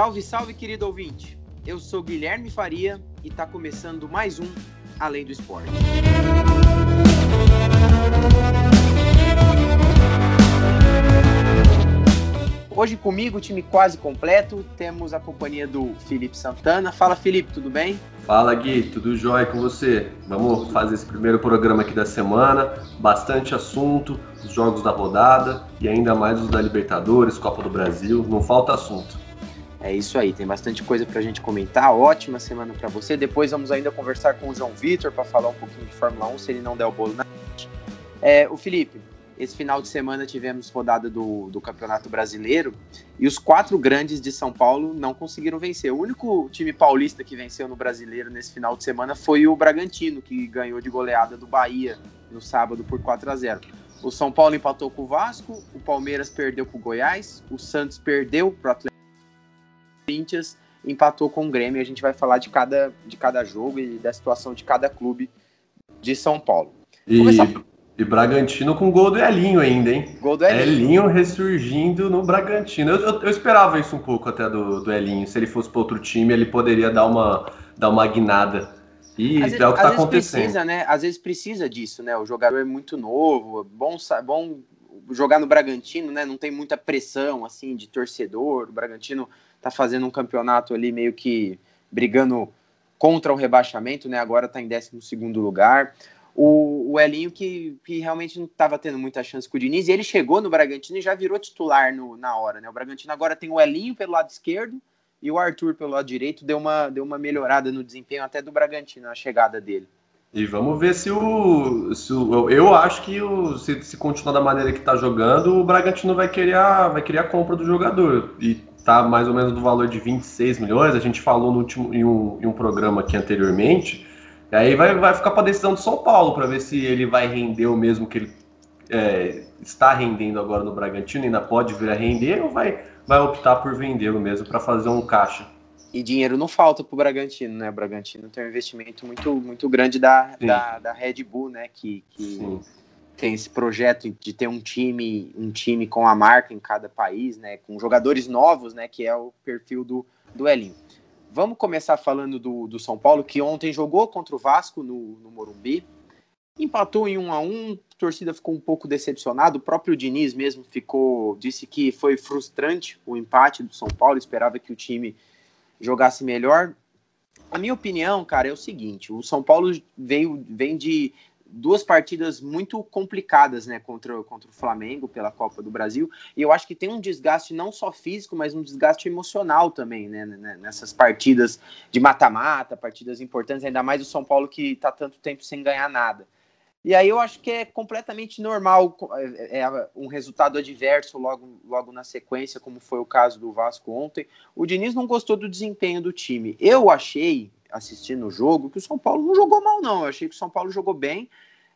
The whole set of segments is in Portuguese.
Salve, salve, querido ouvinte! Eu sou Guilherme Faria e está começando mais um Além do Esporte. Hoje comigo, time quase completo, temos a companhia do Felipe Santana. Fala, Felipe, tudo bem? Fala, Gui, tudo jóia com você? Vamos fazer esse primeiro programa aqui da semana, bastante assunto, os jogos da rodada e ainda mais os da Libertadores, Copa do Brasil, não falta assunto. É isso aí, tem bastante coisa para a gente comentar. Ótima semana para você. Depois vamos ainda conversar com o João Vitor para falar um pouquinho de Fórmula 1, se ele não der o bolo na é, O Felipe, esse final de semana tivemos rodada do, do Campeonato Brasileiro e os quatro grandes de São Paulo não conseguiram vencer. O único time paulista que venceu no Brasileiro nesse final de semana foi o Bragantino, que ganhou de goleada do Bahia no sábado por 4 a 0. O São Paulo empatou com o Vasco, o Palmeiras perdeu para o Goiás, o Santos perdeu para o Atlético Corinthians empatou com o Grêmio. A gente vai falar de cada, de cada jogo e da situação de cada clube de São Paulo. E, Começar... e Bragantino com gol do Elinho ainda, hein? Gol do Elinho. Elinho ressurgindo no Bragantino. Eu, eu, eu esperava isso um pouco até do, do Elinho. Se ele fosse para outro time, ele poderia dar uma, dar uma guinada. E às é o que está acontecendo. Precisa, né? Às vezes precisa disso, né? O jogador é muito novo, bom, bom jogar no Bragantino, né? Não tem muita pressão assim de torcedor. O Bragantino tá fazendo um campeonato ali meio que brigando contra o rebaixamento, né? Agora está em 12 lugar. O, o Elinho, que, que realmente não estava tendo muita chance com o Diniz, e ele chegou no Bragantino e já virou titular no, na hora, né? O Bragantino agora tem o Elinho pelo lado esquerdo e o Arthur pelo lado direito. Deu uma, deu uma melhorada no desempenho até do Bragantino, a chegada dele. E vamos ver se o. Se o eu acho que o, se, se continuar da maneira que está jogando, o Bragantino vai querer, a, vai querer a compra do jogador. E tá mais ou menos no valor de 26 milhões. A gente falou no último, em, um, em um programa aqui anteriormente. E aí vai, vai ficar para decisão do São Paulo para ver se ele vai render o mesmo que ele é, está rendendo agora no Bragantino, ainda pode vir a render, ou vai, vai optar por vendê-lo mesmo para fazer um caixa. E dinheiro não falta para o Bragantino, né? O Bragantino tem um investimento muito, muito grande da, da, da, Red Bull, né? Que, que tem esse projeto de ter um time, um time com a marca em cada país, né, com jogadores novos, né, que é o perfil do, do Elinho. Vamos começar falando do, do São Paulo, que ontem jogou contra o Vasco no, no Morumbi, empatou em 1 a 1 a torcida ficou um pouco decepcionada, o próprio Diniz mesmo ficou, disse que foi frustrante o empate do São Paulo, esperava que o time jogasse melhor. A minha opinião, cara, é o seguinte: o São Paulo veio, vem de duas partidas muito complicadas, né, contra, contra o Flamengo pela Copa do Brasil, e eu acho que tem um desgaste não só físico, mas um desgaste emocional também, né, né, né nessas partidas de mata-mata, partidas importantes, ainda mais o São Paulo que está tanto tempo sem ganhar nada. E aí eu acho que é completamente normal é, é um resultado adverso logo, logo na sequência, como foi o caso do Vasco ontem. O Diniz não gostou do desempenho do time. Eu achei, assistindo o jogo que o São Paulo não jogou mal, não. Eu achei que o São Paulo jogou bem.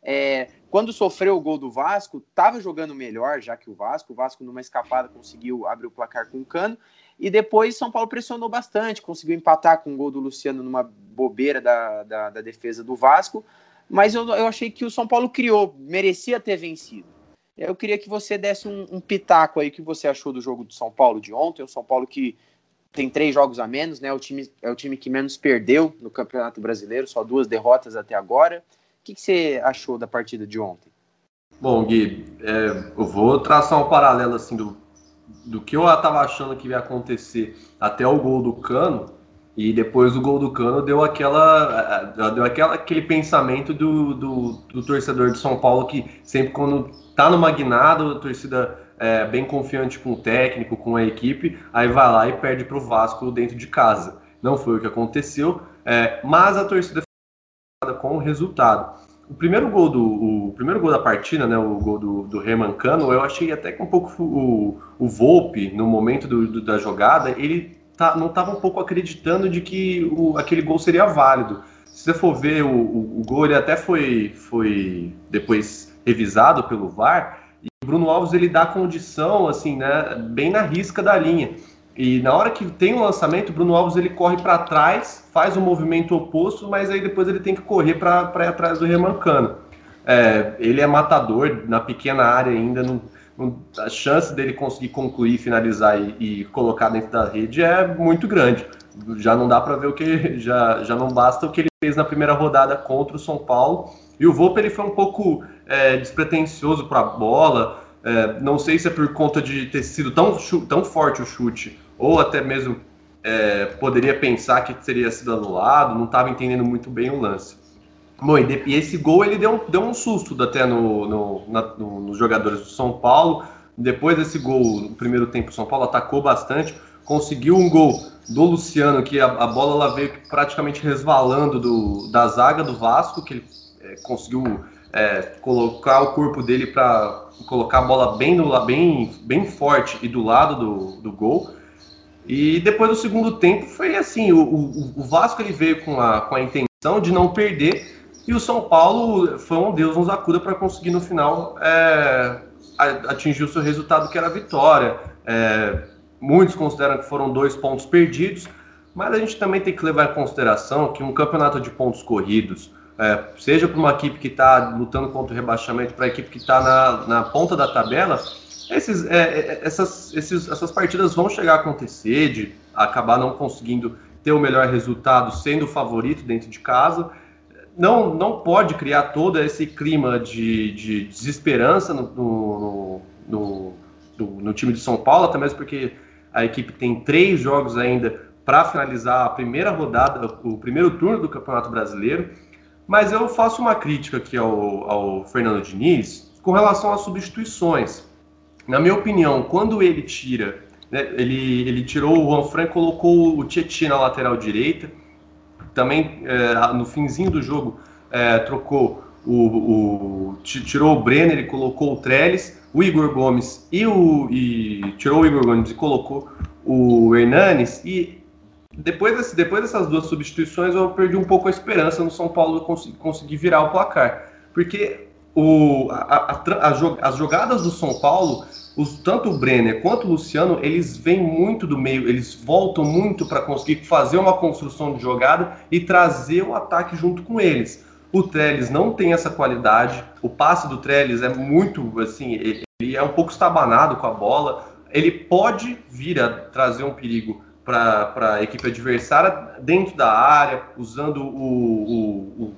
É, quando sofreu o gol do Vasco, estava jogando melhor, já que o Vasco. O Vasco, numa escapada, conseguiu abrir o placar com o cano. E depois São Paulo pressionou bastante, conseguiu empatar com o gol do Luciano numa bobeira da, da, da defesa do Vasco. Mas eu, eu achei que o São Paulo criou, merecia ter vencido. Eu queria que você desse um, um pitaco aí que você achou do jogo do São Paulo de ontem. O São Paulo que tem três jogos a menos, né? O time é o time que menos perdeu no Campeonato Brasileiro, só duas derrotas até agora. O que, que você achou da partida de ontem? Bom, Gui, é, eu vou traçar um paralelo assim do, do que eu estava achando que ia acontecer até o gol do Cano e depois do gol do Cano deu aquela deu aquela aquele pensamento do, do, do torcedor de São Paulo que sempre quando tá no magnado a torcida é, bem confiante com o técnico, com a equipe, aí vai lá e perde para o Vasco dentro de casa. Não foi o que aconteceu, é, mas a torcida ficou com o resultado. O primeiro gol do o primeiro gol da partida, né, o gol do, do Remancano, eu achei até que um pouco o, o Volpe, no momento do, do, da jogada, ele tá, não estava um pouco acreditando de que o, aquele gol seria válido. Se você for ver o, o, o gol, ele até foi, foi depois revisado pelo VAR, Bruno Alves ele dá condição, assim, né, bem na risca da linha. E na hora que tem o um lançamento, o Bruno Alves ele corre para trás, faz o um movimento oposto, mas aí depois ele tem que correr para ir atrás do Remancano. É, ele é matador na pequena área ainda, não, a chance dele conseguir concluir, finalizar e, e colocar dentro da rede é muito grande. Já não dá para ver o que já, já não basta o que ele fez na primeira rodada contra o São Paulo. E o Volpe ele foi um pouco é, despretensioso para a bola. É, não sei se é por conta de ter sido tão, tão forte o chute, ou até mesmo é, poderia pensar que teria sido anulado, não estava entendendo muito bem o lance. Bom, e, de, e, esse gol ele deu, deu um susto até no, no, na, no, nos jogadores do São Paulo. Depois desse gol, no primeiro tempo, o São Paulo atacou bastante, conseguiu um gol do Luciano, que a, a bola ela veio praticamente resvalando do, da zaga do Vasco, que ele é, conseguiu é, colocar o corpo dele para colocar a bola bem, no, bem, bem forte e do lado do, do gol. E depois do segundo tempo foi assim, o, o, o Vasco ele veio com a, com a intenção de não perder e o São Paulo foi um Deus nos acuda para conseguir no final é, atingir o seu resultado, que era a vitória. É, muitos consideram que foram dois pontos perdidos, mas a gente também tem que levar em consideração que um campeonato de pontos corridos, é, seja para uma equipe que está lutando contra o rebaixamento, para a equipe que está na, na ponta da tabela, esses, é, é, essas, esses, essas partidas vão chegar a acontecer, de acabar não conseguindo ter o melhor resultado sendo o favorito dentro de casa não, não pode criar todo esse clima de, de desesperança no, no, no, no, no time de São Paulo, até mesmo porque a equipe tem três jogos ainda para finalizar a primeira rodada, o primeiro turno do Campeonato Brasileiro. Mas eu faço uma crítica aqui ao, ao Fernando Diniz com relação às substituições. Na minha opinião, quando ele tira, né, ele, ele tirou o Juan Fran, colocou o Tietchan na lateral direita, também é, no finzinho do jogo é, trocou o, o, tirou o Brenner e colocou o Trellis, o Igor Gomes e o e tirou o Igor Gomes e colocou o Hernanes e depois, desse, depois dessas duas substituições eu perdi um pouco a esperança no São Paulo conseguir, virar o placar, porque o, a, a, a, as jogadas do São Paulo os, tanto o Brenner quanto o Luciano, eles vêm muito do meio, eles voltam muito para conseguir fazer uma construção de jogada e trazer o ataque junto com eles. O Trellis não tem essa qualidade, o passe do Trellis é muito, assim, ele, ele é um pouco estabanado com a bola, ele pode vir a trazer um perigo para a equipe adversária dentro da área, usando o, o, o,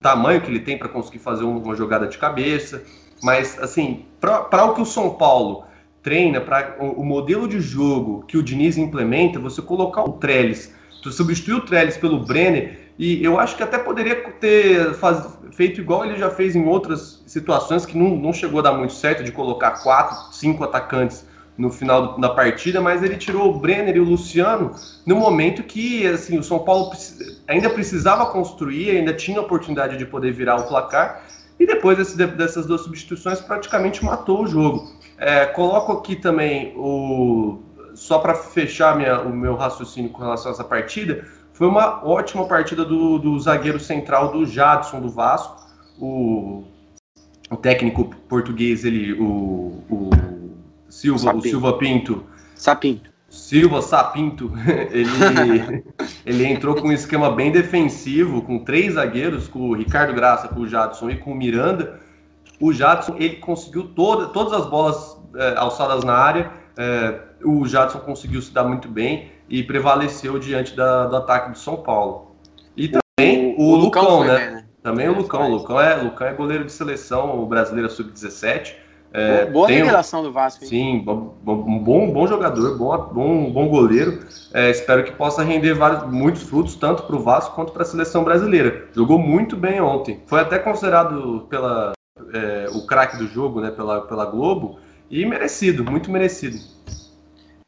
tamanho que ele tem para conseguir fazer uma jogada de cabeça. Mas, assim, para o que o São Paulo treina, para o, o, modelo de jogo que o Diniz implementa, você colocar o Trellis, tu substituir o Trellis pelo Brenner, e eu acho que até poderia ter faz, feito igual ele já fez em outras situações que não, não chegou a dar muito certo, de colocar quatro, cinco atacantes no final da partida, mas ele tirou o Brenner e o Luciano no momento que assim o São Paulo ainda precisava construir, ainda tinha a oportunidade de poder virar o placar e depois desse, dessas duas substituições, praticamente matou o jogo. É, coloco aqui também o. Só para fechar minha, o meu raciocínio com relação a essa partida, foi uma ótima partida do, do zagueiro central do Jadson do Vasco. O, o técnico português, ele, o, o Silva, o Silva Pinto. Sapinto. Silva Sapinto, ele, ele entrou com um esquema bem defensivo, com três zagueiros, com o Ricardo Graça, com o Jadson e com o Miranda. O Jadson ele conseguiu toda, todas as bolas é, alçadas na área. É, o Jadson conseguiu se dar muito bem e prevaleceu diante da, do ataque do São Paulo. E também o, o, o Lucão, Lucão né? né? Também o Lucão. O Lucão é, Lucão é goleiro de seleção brasileira sub-17 é, Boa revelação do Vasco. Hein? Sim, bom, bom, bom jogador, bom, bom, bom goleiro. É, espero que possa render vários, muitos frutos, tanto para o Vasco quanto para a seleção brasileira. Jogou muito bem ontem. Foi até considerado pela, é, o craque do jogo né, pela, pela Globo e merecido, muito merecido.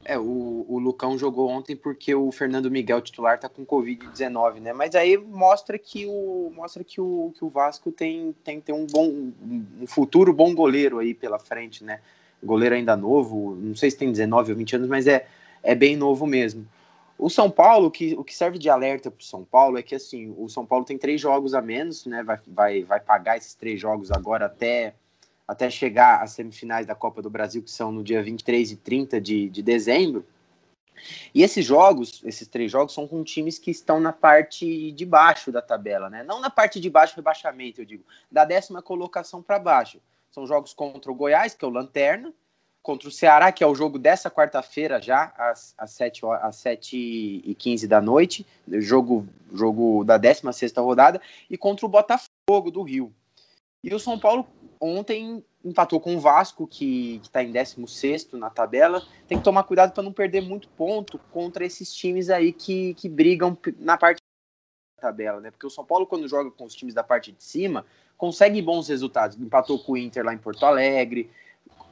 É, o, o Lucão jogou ontem porque o Fernando Miguel titular tá com Covid-19, né? Mas aí mostra que o mostra que o, que o Vasco tem, tem, tem um bom um futuro bom goleiro aí pela frente, né? Goleiro ainda novo, não sei se tem 19 ou 20 anos, mas é, é bem novo mesmo. O São Paulo, que, o que serve de alerta para o São Paulo é que assim, o São Paulo tem três jogos a menos, né? Vai, vai, vai pagar esses três jogos agora até até chegar às semifinais da Copa do Brasil, que são no dia 23 e 30 de, de dezembro. E esses jogos, esses três jogos, são com times que estão na parte de baixo da tabela, né? Não na parte de baixo rebaixamento, eu digo, da décima colocação para baixo. São jogos contra o Goiás, que é o Lanterna, contra o Ceará, que é o jogo dessa quarta-feira já, às, às, 7, às 7 e 15 da noite, jogo, jogo da 16 rodada, e contra o Botafogo do Rio. E o São Paulo ontem empatou com o Vasco, que está em 16 na tabela. Tem que tomar cuidado para não perder muito ponto contra esses times aí que, que brigam na parte da tabela, né? Porque o São Paulo, quando joga com os times da parte de cima, consegue bons resultados. Empatou com o Inter lá em Porto Alegre,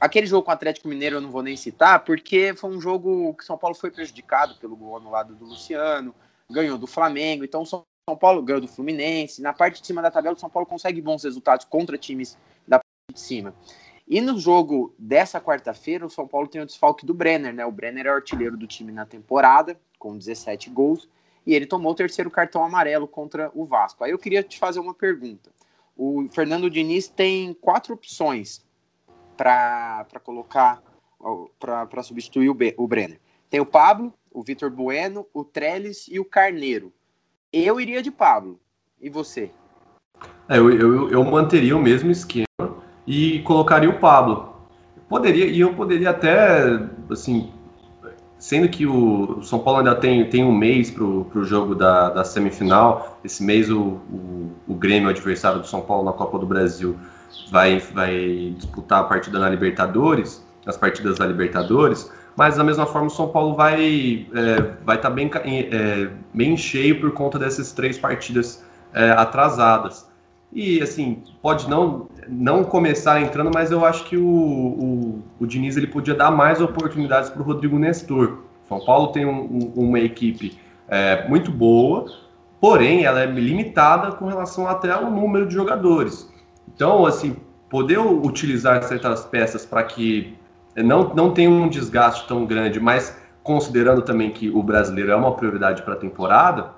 Aquele jogo com o Atlético Mineiro eu não vou nem citar, porque foi um jogo que São Paulo foi prejudicado pelo gol anulado do Luciano, ganhou do Flamengo, então São Paulo ganhou do Fluminense. Na parte de cima da tabela, o São Paulo consegue bons resultados contra times de cima. E no jogo dessa quarta-feira, o São Paulo tem o desfalque do Brenner, né? O Brenner é o artilheiro do time na temporada, com 17 gols, e ele tomou o terceiro cartão amarelo contra o Vasco. Aí eu queria te fazer uma pergunta. O Fernando Diniz tem quatro opções para colocar, para substituir o, o Brenner. Tem o Pablo, o Vitor Bueno, o Trellis e o Carneiro. Eu iria de Pablo. E você? É, eu, eu, eu manteria o mesmo esquema e colocaria o Pablo. Poderia, e eu poderia até, assim, sendo que o São Paulo ainda tem, tem um mês para o jogo da, da semifinal, esse mês o, o, o Grêmio, adversário do São Paulo na Copa do Brasil, vai, vai disputar a partida na Libertadores, as partidas da Libertadores, mas da mesma forma o São Paulo vai é, vai estar tá bem, é, bem cheio por conta dessas três partidas é, atrasadas. E assim, pode não, não começar entrando, mas eu acho que o, o, o Diniz ele podia dar mais oportunidades para o Rodrigo Nestor. São Paulo tem um, um, uma equipe é, muito boa, porém ela é limitada com relação até ao número de jogadores. Então, assim, poder utilizar certas peças para que não, não tenha um desgaste tão grande, mas considerando também que o brasileiro é uma prioridade para a temporada,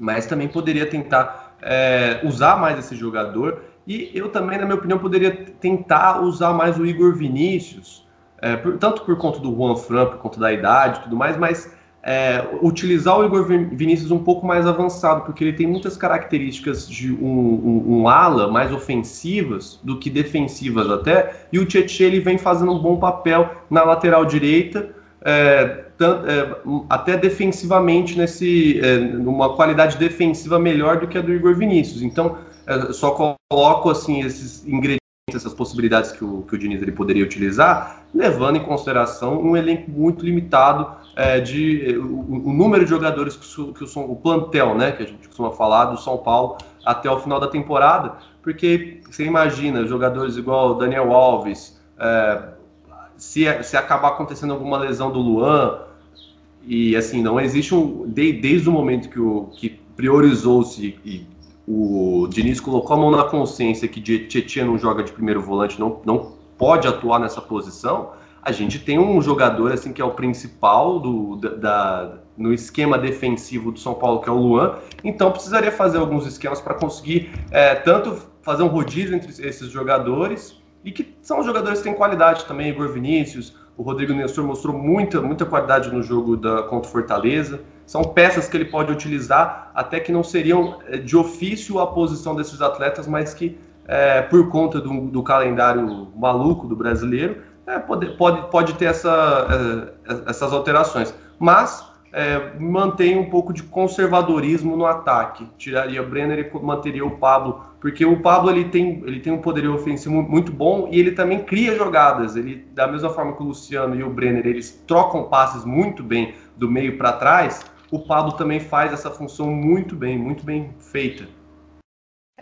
mas também poderia tentar é, usar mais esse jogador. E eu também, na minha opinião, poderia tentar usar mais o Igor Vinícius, é, por, tanto por conta do Juan Fran, por conta da idade e tudo mais, mas é, utilizar o Igor Vinícius um pouco mais avançado, porque ele tem muitas características de um, um, um ala mais ofensivas do que defensivas até, e o Tietchan ele vem fazendo um bom papel na lateral direita, é, tanto, é, até defensivamente nesse é, numa qualidade defensiva melhor do que a do Igor Vinícius. Então, é, só coloco assim esses ingredientes essas possibilidades que o, que o Diniz ele poderia utilizar, levando em consideração um elenco muito limitado é, de o, o, número de jogadores que, o, que o, o plantel, né, que a gente costuma falar do São Paulo até o final da temporada, porque você imagina jogadores igual Daniel Alves, é, se, se acabar acontecendo alguma lesão do Luan, e assim, não existe um. De, desde o momento que, que priorizou-se e o Diniz colocou a mão na consciência que Tietchan não joga de primeiro volante, não, não pode atuar nessa posição, a gente tem um jogador assim que é o principal do, da, no esquema defensivo do São Paulo, que é o Luan, então precisaria fazer alguns esquemas para conseguir é, tanto fazer um rodízio entre esses jogadores, e que são jogadores que têm qualidade também, Igor Vinícius, o Rodrigo Nestor mostrou muita, muita qualidade no jogo da, contra o Fortaleza, são peças que ele pode utilizar, até que não seriam é, de ofício a posição desses atletas, mas que, é, por conta do, do, calendário maluco do brasileiro, é, pode, pode, pode ter essa, é, essas alterações. Mas é, mantém um pouco de conservadorismo no ataque. Tiraria Brenner e manteria o Pablo, porque o Pablo ele tem, ele tem um poderio ofensivo muito bom e ele também cria jogadas. Ele, da mesma forma que o Luciano e o Brenner, eles trocam passes muito bem do meio para trás o Pablo também faz essa função muito bem, muito bem feita.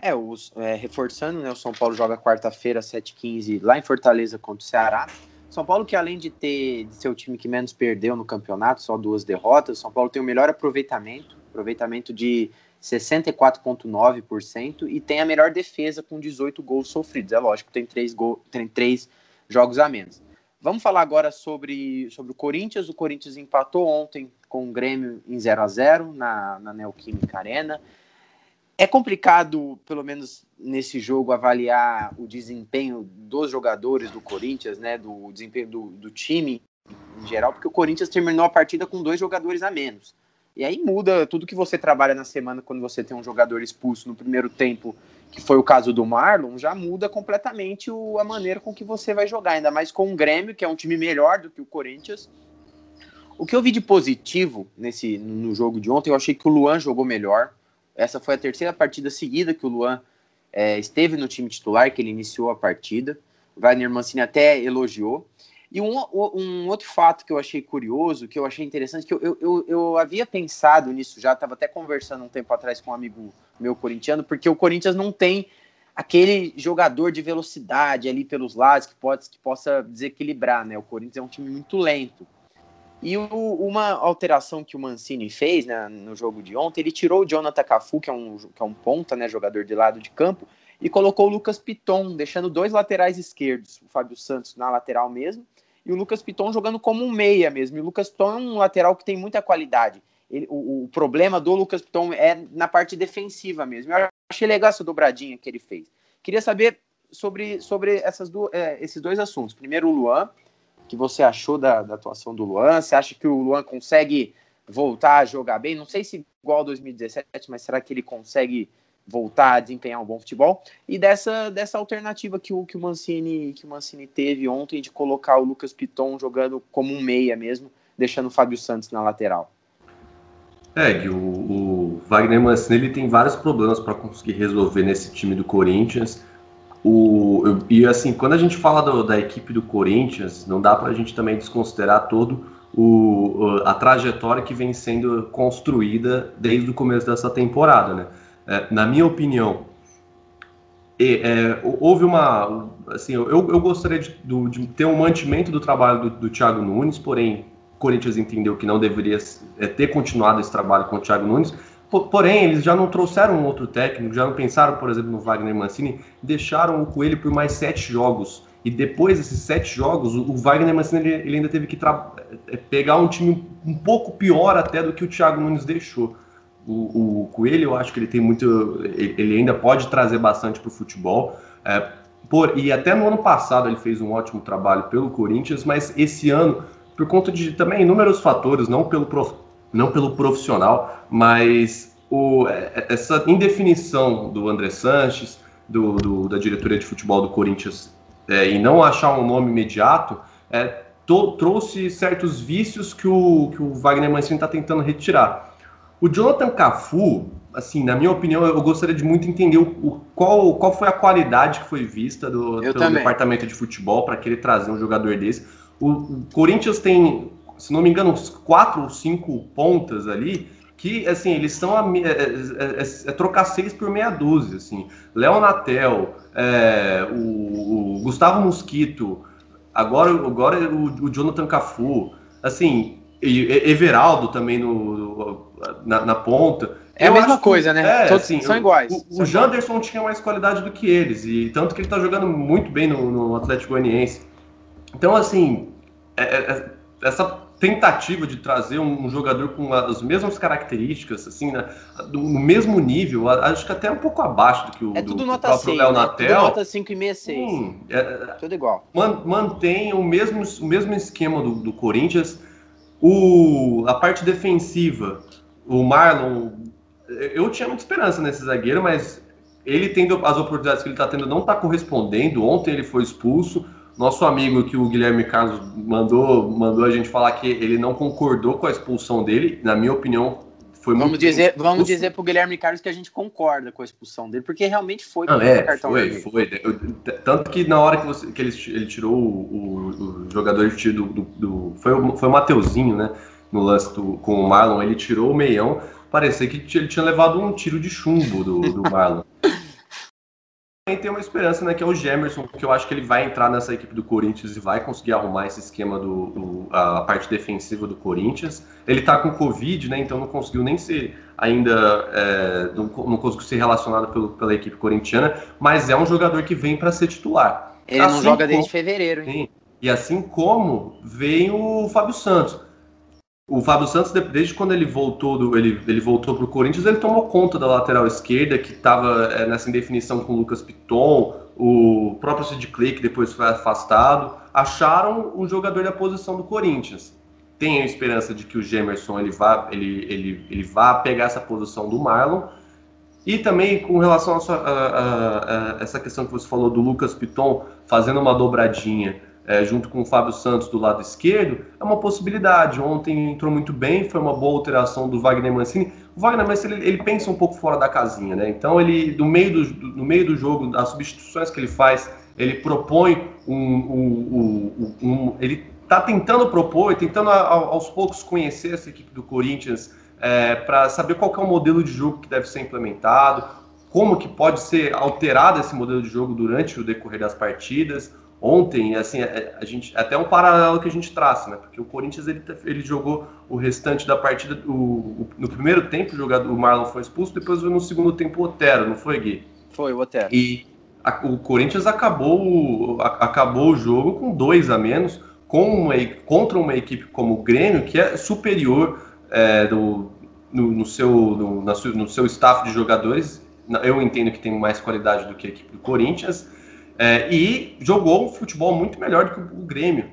É, os, é, reforçando, né, o São Paulo joga quarta-feira, 7h15, lá em Fortaleza contra o Ceará. São Paulo, que além de ter de ser o time que menos perdeu no campeonato, só duas derrotas, São Paulo tem o melhor aproveitamento, aproveitamento de 64,9% e tem a melhor defesa com 18 gols sofridos. É lógico, tem três, gol, tem três jogos a menos. Vamos falar agora sobre, sobre o Corinthians. O Corinthians empatou ontem com o Grêmio em 0 a 0 na, na Neoquímica Arena. É complicado, pelo menos nesse jogo, avaliar o desempenho dos jogadores do Corinthians, né? Do desempenho do, do time em geral, porque o Corinthians terminou a partida com dois jogadores a menos. E aí muda tudo que você trabalha na semana quando você tem um jogador expulso no primeiro tempo que foi o caso do Marlon, já muda completamente o, a maneira com que você vai jogar, ainda mais com o Grêmio, que é um time melhor do que o Corinthians. O que eu vi de positivo nesse no jogo de ontem, eu achei que o Luan jogou melhor. Essa foi a terceira partida seguida que o Luan é, esteve no time titular, que ele iniciou a partida. O Wagner Mancini até elogiou. E um, um, outro fato que eu achei curioso, que eu achei interessante, que eu, eu, eu, eu havia pensado nisso já, estava até conversando um tempo atrás com um amigo meu corintiano, porque o Corinthians não tem aquele jogador de velocidade ali pelos lados que, pode, que possa desequilibrar, né? O Corinthians é um time muito lento. E o, uma alteração que o Mancini fez né, no jogo de ontem, ele tirou o Jonathan Cafu, que é um, que é um ponta, né, jogador de lado de campo, e colocou o Lucas Piton, deixando dois laterais esquerdos, o Fábio Santos na lateral mesmo, e o Lucas Piton jogando como um meia mesmo. E o Lucas Piton é um lateral que tem muita qualidade. Ele, o, o, problema do Lucas Piton é na parte defensiva mesmo. Eu achei legal essa dobradinha que ele fez. Queria saber sobre, sobre essas do, é, esses dois assuntos. Primeiro, o Luan. Que você achou da, da atuação do Luan? Você acha que o Luan consegue voltar a jogar bem? Não sei se igual 2017, mas será que ele consegue voltar a desempenhar um bom futebol e dessa, dessa alternativa que o, que o Mancini que o Mancini teve ontem de colocar o Lucas Piton jogando como um meia mesmo, deixando o Fábio Santos na lateral. É, que o, o Wagner Mancini ele tem vários problemas para conseguir resolver nesse time do Corinthians. O, e assim, quando a gente fala do, da equipe do Corinthians, não dá para a gente também desconsiderar todo o, a trajetória que vem sendo construída desde o começo dessa temporada, né? É, na minha opinião, é, houve uma. Assim, eu, eu gostaria de, de, ter um mantimento do trabalho do, do Thiago Nunes, porém, Corinthians entendeu que não deveria é, ter continuado esse trabalho com o Thiago Nunes. Porém, eles já não trouxeram outro técnico, já não pensaram, por exemplo, no Wagner Mancini, deixaram o Coelho por mais sete jogos. E depois desses sete jogos, o Wagner Mancini ele, ainda teve que é, pegar um time um pouco pior até do que o Thiago Nunes deixou. O, o Coelho, eu acho que ele tem muito. Ele ainda pode trazer bastante para o futebol. É, por, e até no ano passado ele fez um ótimo trabalho pelo Corinthians, mas esse ano, por conta de também inúmeros fatores, não pelo, prof, não pelo profissional, mas o, é, essa indefinição do André Sanches, do, do, da diretoria de futebol do Corinthians, é, e não achar um nome imediato, é, to, trouxe certos vícios que o, que o Wagner Mancini está tentando retirar. O Jonathan Cafu, assim, na minha opinião, eu gostaria de muito entender o, o qual, qual foi a qualidade que foi vista do, também. departamento de futebol para querer trazer um jogador desse. O, o, Corinthians tem, se não me engano, uns quatro ou cinco pontas ali que, assim, eles são a, é, é, é, é, trocar seis por meia dúzia, assim. Léo Natel, é, o, o, Gustavo Mosquito, agora, agora o, o Jonathan Cafu, assim, e Everaldo também no, na, na ponta. É eu a mesma coisa, né? É, Todos assim, são iguais. O, o Janderson tinha mais qualidade do que eles, e tanto que ele tá jogando muito bem no, no Atlético Goianiense. Então, assim, é, é, é essa tentativa de trazer um, jogador com as mesmas características, assim, né, no mesmo nível, acho que até um pouco abaixo do que o, é tudo do, nota próprio 6, Léo né? Natel. Tudo nota 5,5, 6. Hum, é, tudo igual. Man, mantém o mesmo, o mesmo esquema do, do Corinthians, o, a parte defensiva, o Marlon, eu tinha muita esperança nesse zagueiro, mas ele tendo as oportunidades que ele está tendo não está correspondendo. Ontem ele foi expulso. Nosso amigo que o Guilherme Carlos mandou, mandou a gente falar que ele não concordou com a expulsão dele. Na minha opinião, foi vamos muito dizer, Vamos dizer para o Guilherme Carlos que a gente concorda com a expulsão dele, porque realmente foi não, é, cartão foi, vermelho. foi. Tanto que na hora que, você, que ele, ele tirou o, o, o jogador de do, do, do, foi, o, foi o Mateuzinho, né? No lance do, com o Marlon, ele tirou o meião, parecia que ele tinha levado um tiro de chumbo do, do Marlon. também tem uma esperança, né, que é o Gemerson, que eu acho que ele vai entrar nessa equipe do Corinthians e vai conseguir arrumar esse esquema do, do a parte defensiva do Corinthians. Ele tá com Covid, né, então não conseguiu nem ser ainda, é, não, não, conseguiu ser relacionado pelo, pela equipe corintiana, mas é um jogador que vem para ser titular. Ele assim não joga como, desde fevereiro, hein? Sim, e assim como vem o Fábio Santos. O Fábio Santos, desde quando ele voltou do, ele, ele voltou para o Corinthians, ele tomou conta da lateral esquerda, que estava é, nessa indefinição com o Lucas Piton, o próprio Sid Clay, que depois foi afastado. Acharam um jogador da posição do Corinthians. Tenho esperança de que o Gemerson ele vá, ele, ele, ele vá pegar essa posição do Marlon. E também com relação a, sua, a, a, a, essa questão que você falou do Lucas Piton fazendo uma dobradinha é, junto com o Fábio Santos do lado esquerdo, é uma possibilidade. Ontem entrou muito bem, foi uma boa alteração do Wagner Mancini. O Wagner Mancini ele, ele pensa um pouco fora da casinha, né? Então ele no meio do, do, no meio do jogo, as substituições que ele faz, ele propõe um, um, um, um ele está tentando propor, tentando aos poucos conhecer essa equipe do Corinthians é, para saber qual é o modelo de jogo que deve ser implementado, como que pode ser alterado esse modelo de jogo durante o decorrer das partidas. Ontem, assim, é, a gente até um paralelo que a gente traça, né? Porque o Corinthians ele, ele jogou o restante da partida, o, o no primeiro tempo o, o Marlon foi expulso, depois no segundo tempo o Otero, não foi Gui? Foi o Otero. E a, o Corinthians acabou, a, acabou o jogo com dois a menos, com uma, contra uma equipe como o Grêmio, que é superior é, do, no, no, seu, no, no seu staff de jogadores. Eu entendo que tem mais qualidade do que a equipe do Corinthians. É, e jogou um futebol muito melhor do que o Grêmio.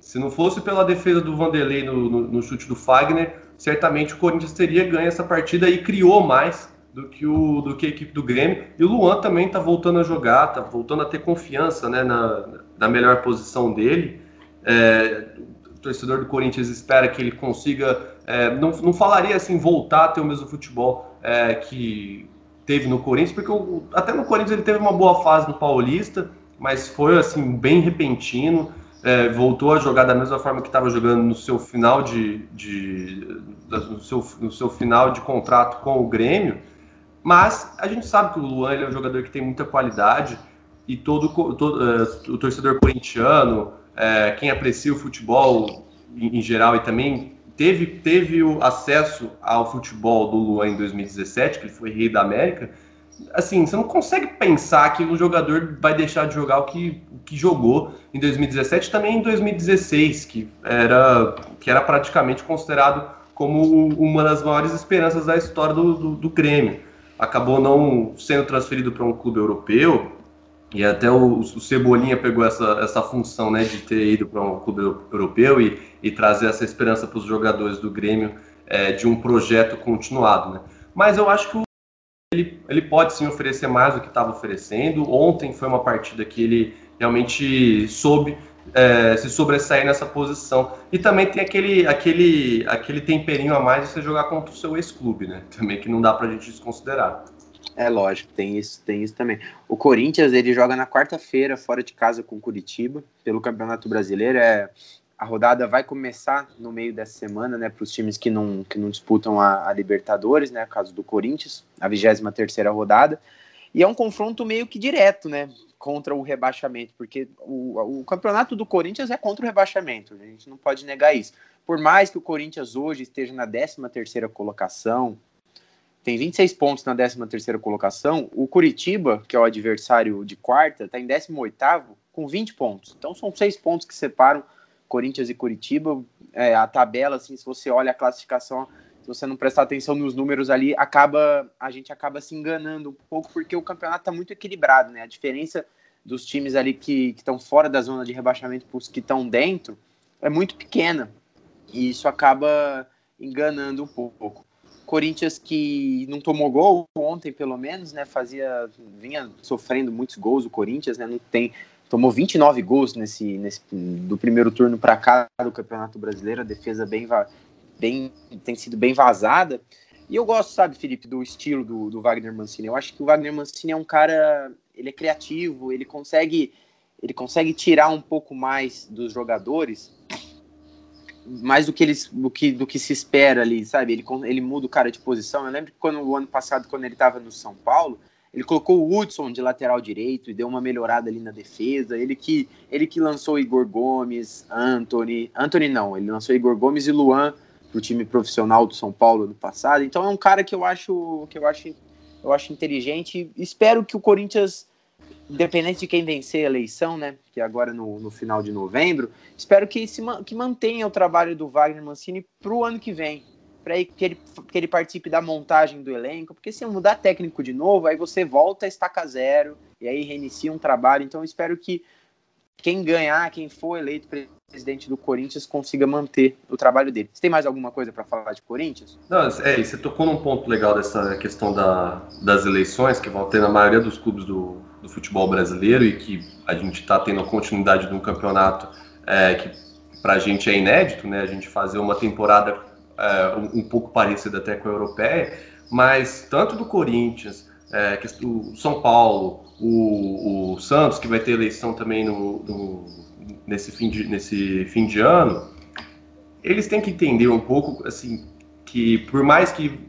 Se não fosse pela defesa do Vanderlei no, no, no, chute do Fagner, certamente o Corinthians teria ganho essa partida e criou mais do que, o, do que a equipe do Grêmio. E o Luan também está voltando a jogar, está voltando a ter confiança né, na, na melhor posição dele. É, o torcedor do Corinthians espera que ele consiga, é, não, não falaria assim, voltar a ter o mesmo futebol é, que teve no Corinthians, porque o, até no Corinthians ele teve uma boa fase no Paulista, mas foi assim, bem repentino. É, voltou a jogar da mesma forma que estava jogando no seu final de, de no, seu, no seu final de contrato com o Grêmio. Mas a gente sabe que o Luan é um jogador que tem muita qualidade e todo, todo uh, o torcedor corintiano, é, quem aprecia o futebol em, em, geral e também teve, teve o acesso ao futebol do Luan em 2017, que ele foi rei da América, assim, você não consegue pensar que o jogador vai deixar de jogar o que, o que jogou em 2017 também em 2016, que era, que era praticamente considerado como uma das maiores esperanças da história do, do, do Grêmio. Acabou não sendo transferido para um clube europeu, e até o, o, Cebolinha pegou essa, essa função né, de ter ido para um clube europeu e, e trazer essa esperança para os jogadores do Grêmio é, de um projeto continuado. Né? Mas eu acho que ele, ele pode sim oferecer mais do que estava oferecendo. Ontem foi uma partida que ele realmente soube é, se sobressair nessa posição. E também tem aquele, aquele, aquele temperinho a mais de você jogar contra o seu ex-clube, né? Também que não dá para a gente desconsiderar. É lógico, tem isso, tem isso também. O Corinthians ele joga na quarta-feira fora de casa com Curitiba pelo Campeonato Brasileiro. É a rodada vai começar no meio dessa semana, né, para os times que não, que não disputam a, a, Libertadores, né, caso do Corinthians, a 23 terceira rodada. E é um confronto meio que direto, né, contra o rebaixamento, porque o, o campeonato do Corinthians é contra o rebaixamento, a gente não pode negar isso. Por mais que o Corinthians hoje esteja na 13 terceira colocação, tem 26 pontos na 13ª colocação. O Curitiba, que é o adversário de quarta, está em 18º com 20 pontos. Então são seis pontos que separam Corinthians e Curitiba. É, a tabela, assim, se você olha a classificação, se você não prestar atenção nos números ali, acaba a gente acaba se enganando um pouco porque o campeonato está muito equilibrado, né? A diferença dos times ali que estão fora da zona de rebaixamento para os que estão dentro é muito pequena. E isso acaba enganando um pouco. Corinthians que não tomou gol ontem, pelo menos, né? Fazia. vinha sofrendo muitos gols o Corinthians, né? Não tem. Tomou 29 gols nesse, nesse do primeiro turno para cá do Campeonato Brasileiro, a defesa bem, bem tem sido bem vazada. E eu gosto, sabe, Felipe, do estilo do, do Wagner Mancini. Eu acho que o Wagner Mancini é um cara, ele é criativo, ele consegue ele consegue tirar um pouco mais dos jogadores mais do que eles do que, do que se espera ali, sabe? Ele, ele muda o cara de posição. Eu lembro que quando o ano passado, quando ele estava no São Paulo, ele colocou o Hudson de lateral direito e deu uma melhorada ali na defesa. Ele que ele que lançou Igor Gomes, Anthony, Anthony não, ele lançou Igor Gomes e Luan pro time profissional do São Paulo no passado. Então é um cara que eu acho que eu acho eu acho inteligente. Espero que o Corinthians independente de quem vencer a eleição, né, que é agora no, no final de novembro, espero que, se, que mantenha o trabalho do Wagner Mancini para o ano que vem, para que ele, que ele participe da montagem do elenco, porque se mudar técnico de novo, aí você volta a estaca zero, e aí reinicia um trabalho, então espero que quem ganhar, quem for eleito presidente do Corinthians consiga manter o trabalho dele. Você tem mais alguma coisa para falar de Corinthians? Não, é, você tocou num ponto legal dessa questão da, das eleições que vão ter na maioria dos clubes do, do futebol brasileiro e que a gente está tendo a continuidade de um campeonato é, que para a gente é inédito, né? A gente fazer uma temporada é, um, um, pouco parecida até com a europeia, mas tanto do Corinthians, é, que, o São Paulo, o, o, Santos, que vai ter eleição também no, no, nesse, fim de, nesse fim de ano, eles têm que entender um pouco, assim, que por mais que.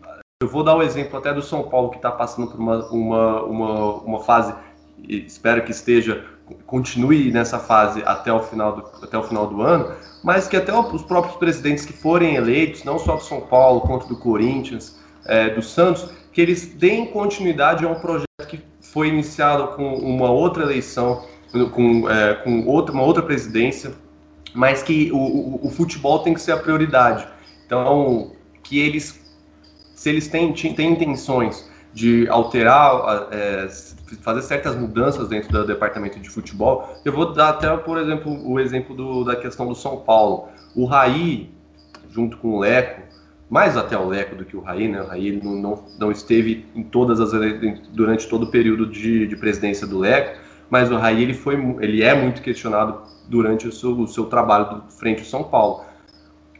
Eu vou dar o exemplo até do São Paulo, que está passando por uma, uma, uma, uma fase, espero que esteja continue nessa fase até o final do, até o final do ano, mas que até os próprios presidentes que forem eleitos, não só do São Paulo, quanto do Corinthians, é, do Santos, que eles deem continuidade a um projeto que foi iniciado com uma outra eleição, com, é, com outra, uma outra presidência, mas que o, o, o, futebol tem que ser a prioridade. Então, que eles, se eles têm, têm intenções de alterar, é, fazer certas mudanças dentro do departamento de futebol. Eu vou dar até, por exemplo, o exemplo do, da questão do São Paulo. O Raí, junto com o Leco, mais até o Leco do que o Raí, né? O Raí não, não, não esteve em todas as durante todo o período de, de presidência do Leco, mas o Raí ele foi, ele é muito questionado durante o seu, o seu trabalho frente ao São Paulo.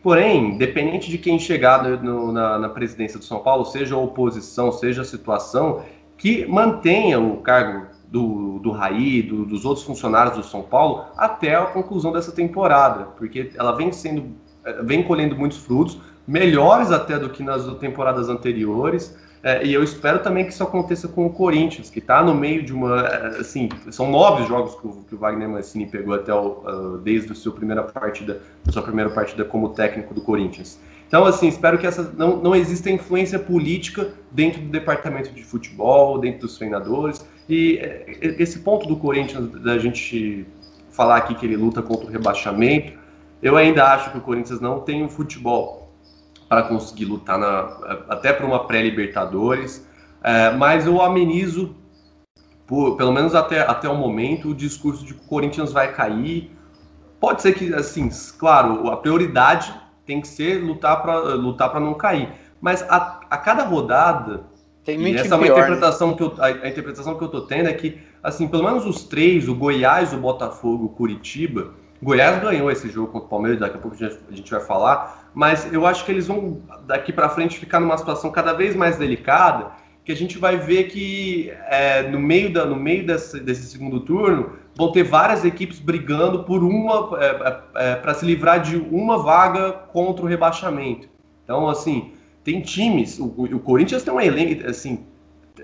Porém, dependente de quem chegar no, na, na, presidência do São Paulo, seja a oposição, seja a situação, que mantenha o cargo do, do Raí, do, dos outros funcionários do São Paulo, até a conclusão dessa temporada, porque ela vem sendo, eh, vem colhendo muitos frutos, melhores até do que nas temporadas anteriores. É, e eu espero também que isso aconteça com o Corinthians, que está no meio de uma. Eh, assim, são nove jogos que o, que o Wagner Mancini pegou até o, uh, desde a sua primeira partida, sua primeira partida como técnico do Corinthians. Então, assim, espero que essa não, não exista influência política dentro do departamento de futebol, dentro dos treinadores. E esse ponto do Corinthians, da gente falar aqui que ele luta contra o rebaixamento, eu ainda acho que o Corinthians não tem um futebol para conseguir lutar na, até para uma pré-Libertadores, é, mas eu amenizo, por, pelo menos até, até o momento, o discurso de que o Corinthians vai cair. Pode ser que, assim, claro, a prioridade tem que ser lutar para lutar para não cair. Mas a, a cada rodada, tem e essa é uma interpretação né? que eu, a, a, interpretação que eu tô tendo é que, assim, pelo menos os três, o Goiás, o Botafogo, o Curitiba, Goiás ganhou esse jogo contra o Palmeiras, daqui a pouco a gente vai falar, mas eu acho que eles vão daqui para frente ficar numa situação cada vez mais delicada, que a gente vai ver que é, no meio, da, no meio desse, desse segundo turno vão ter várias equipes brigando por uma é, é, é para se livrar de uma vaga contra o rebaixamento. Então, assim, tem times. O, o Corinthians tem um elenco, assim,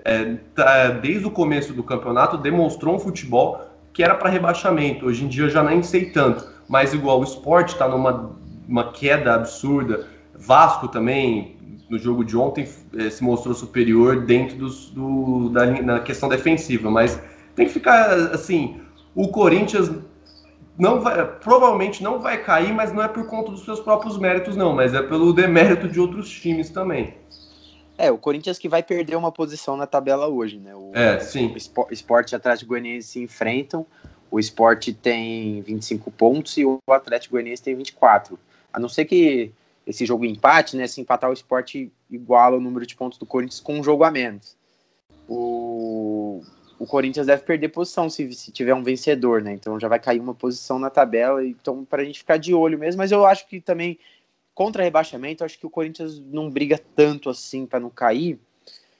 é, tá, desde o começo do campeonato demonstrou um futebol que era para rebaixamento. Hoje em dia eu já nem sei tanto, mas igual o esporte está numa uma queda absurda. Vasco também, no jogo de ontem, é, se mostrou superior dentro dos, do, da, na questão defensiva, mas tem que ficar assim o Corinthians não vai, provavelmente não vai cair, mas não é por conta dos seus próprios méritos, não, mas é pelo demérito de outros times também. É, o Corinthians que vai perder uma posição na tabela hoje, né? O, é, sim. O Esporte e Atlético Goianiense se enfrentam. O Esporte tem 25 pontos e o Atlético Goianiense tem 24. A não ser que esse jogo empate, né? Se empatar o Esporte iguala o número de pontos do Corinthians com um jogo a menos. O, o Corinthians deve perder posição se, se tiver um vencedor, né? Então já vai cair uma posição na tabela. Então, para a gente ficar de olho mesmo. Mas eu acho que também, contra rebaixamento, acho que o Corinthians não briga tanto assim para não cair,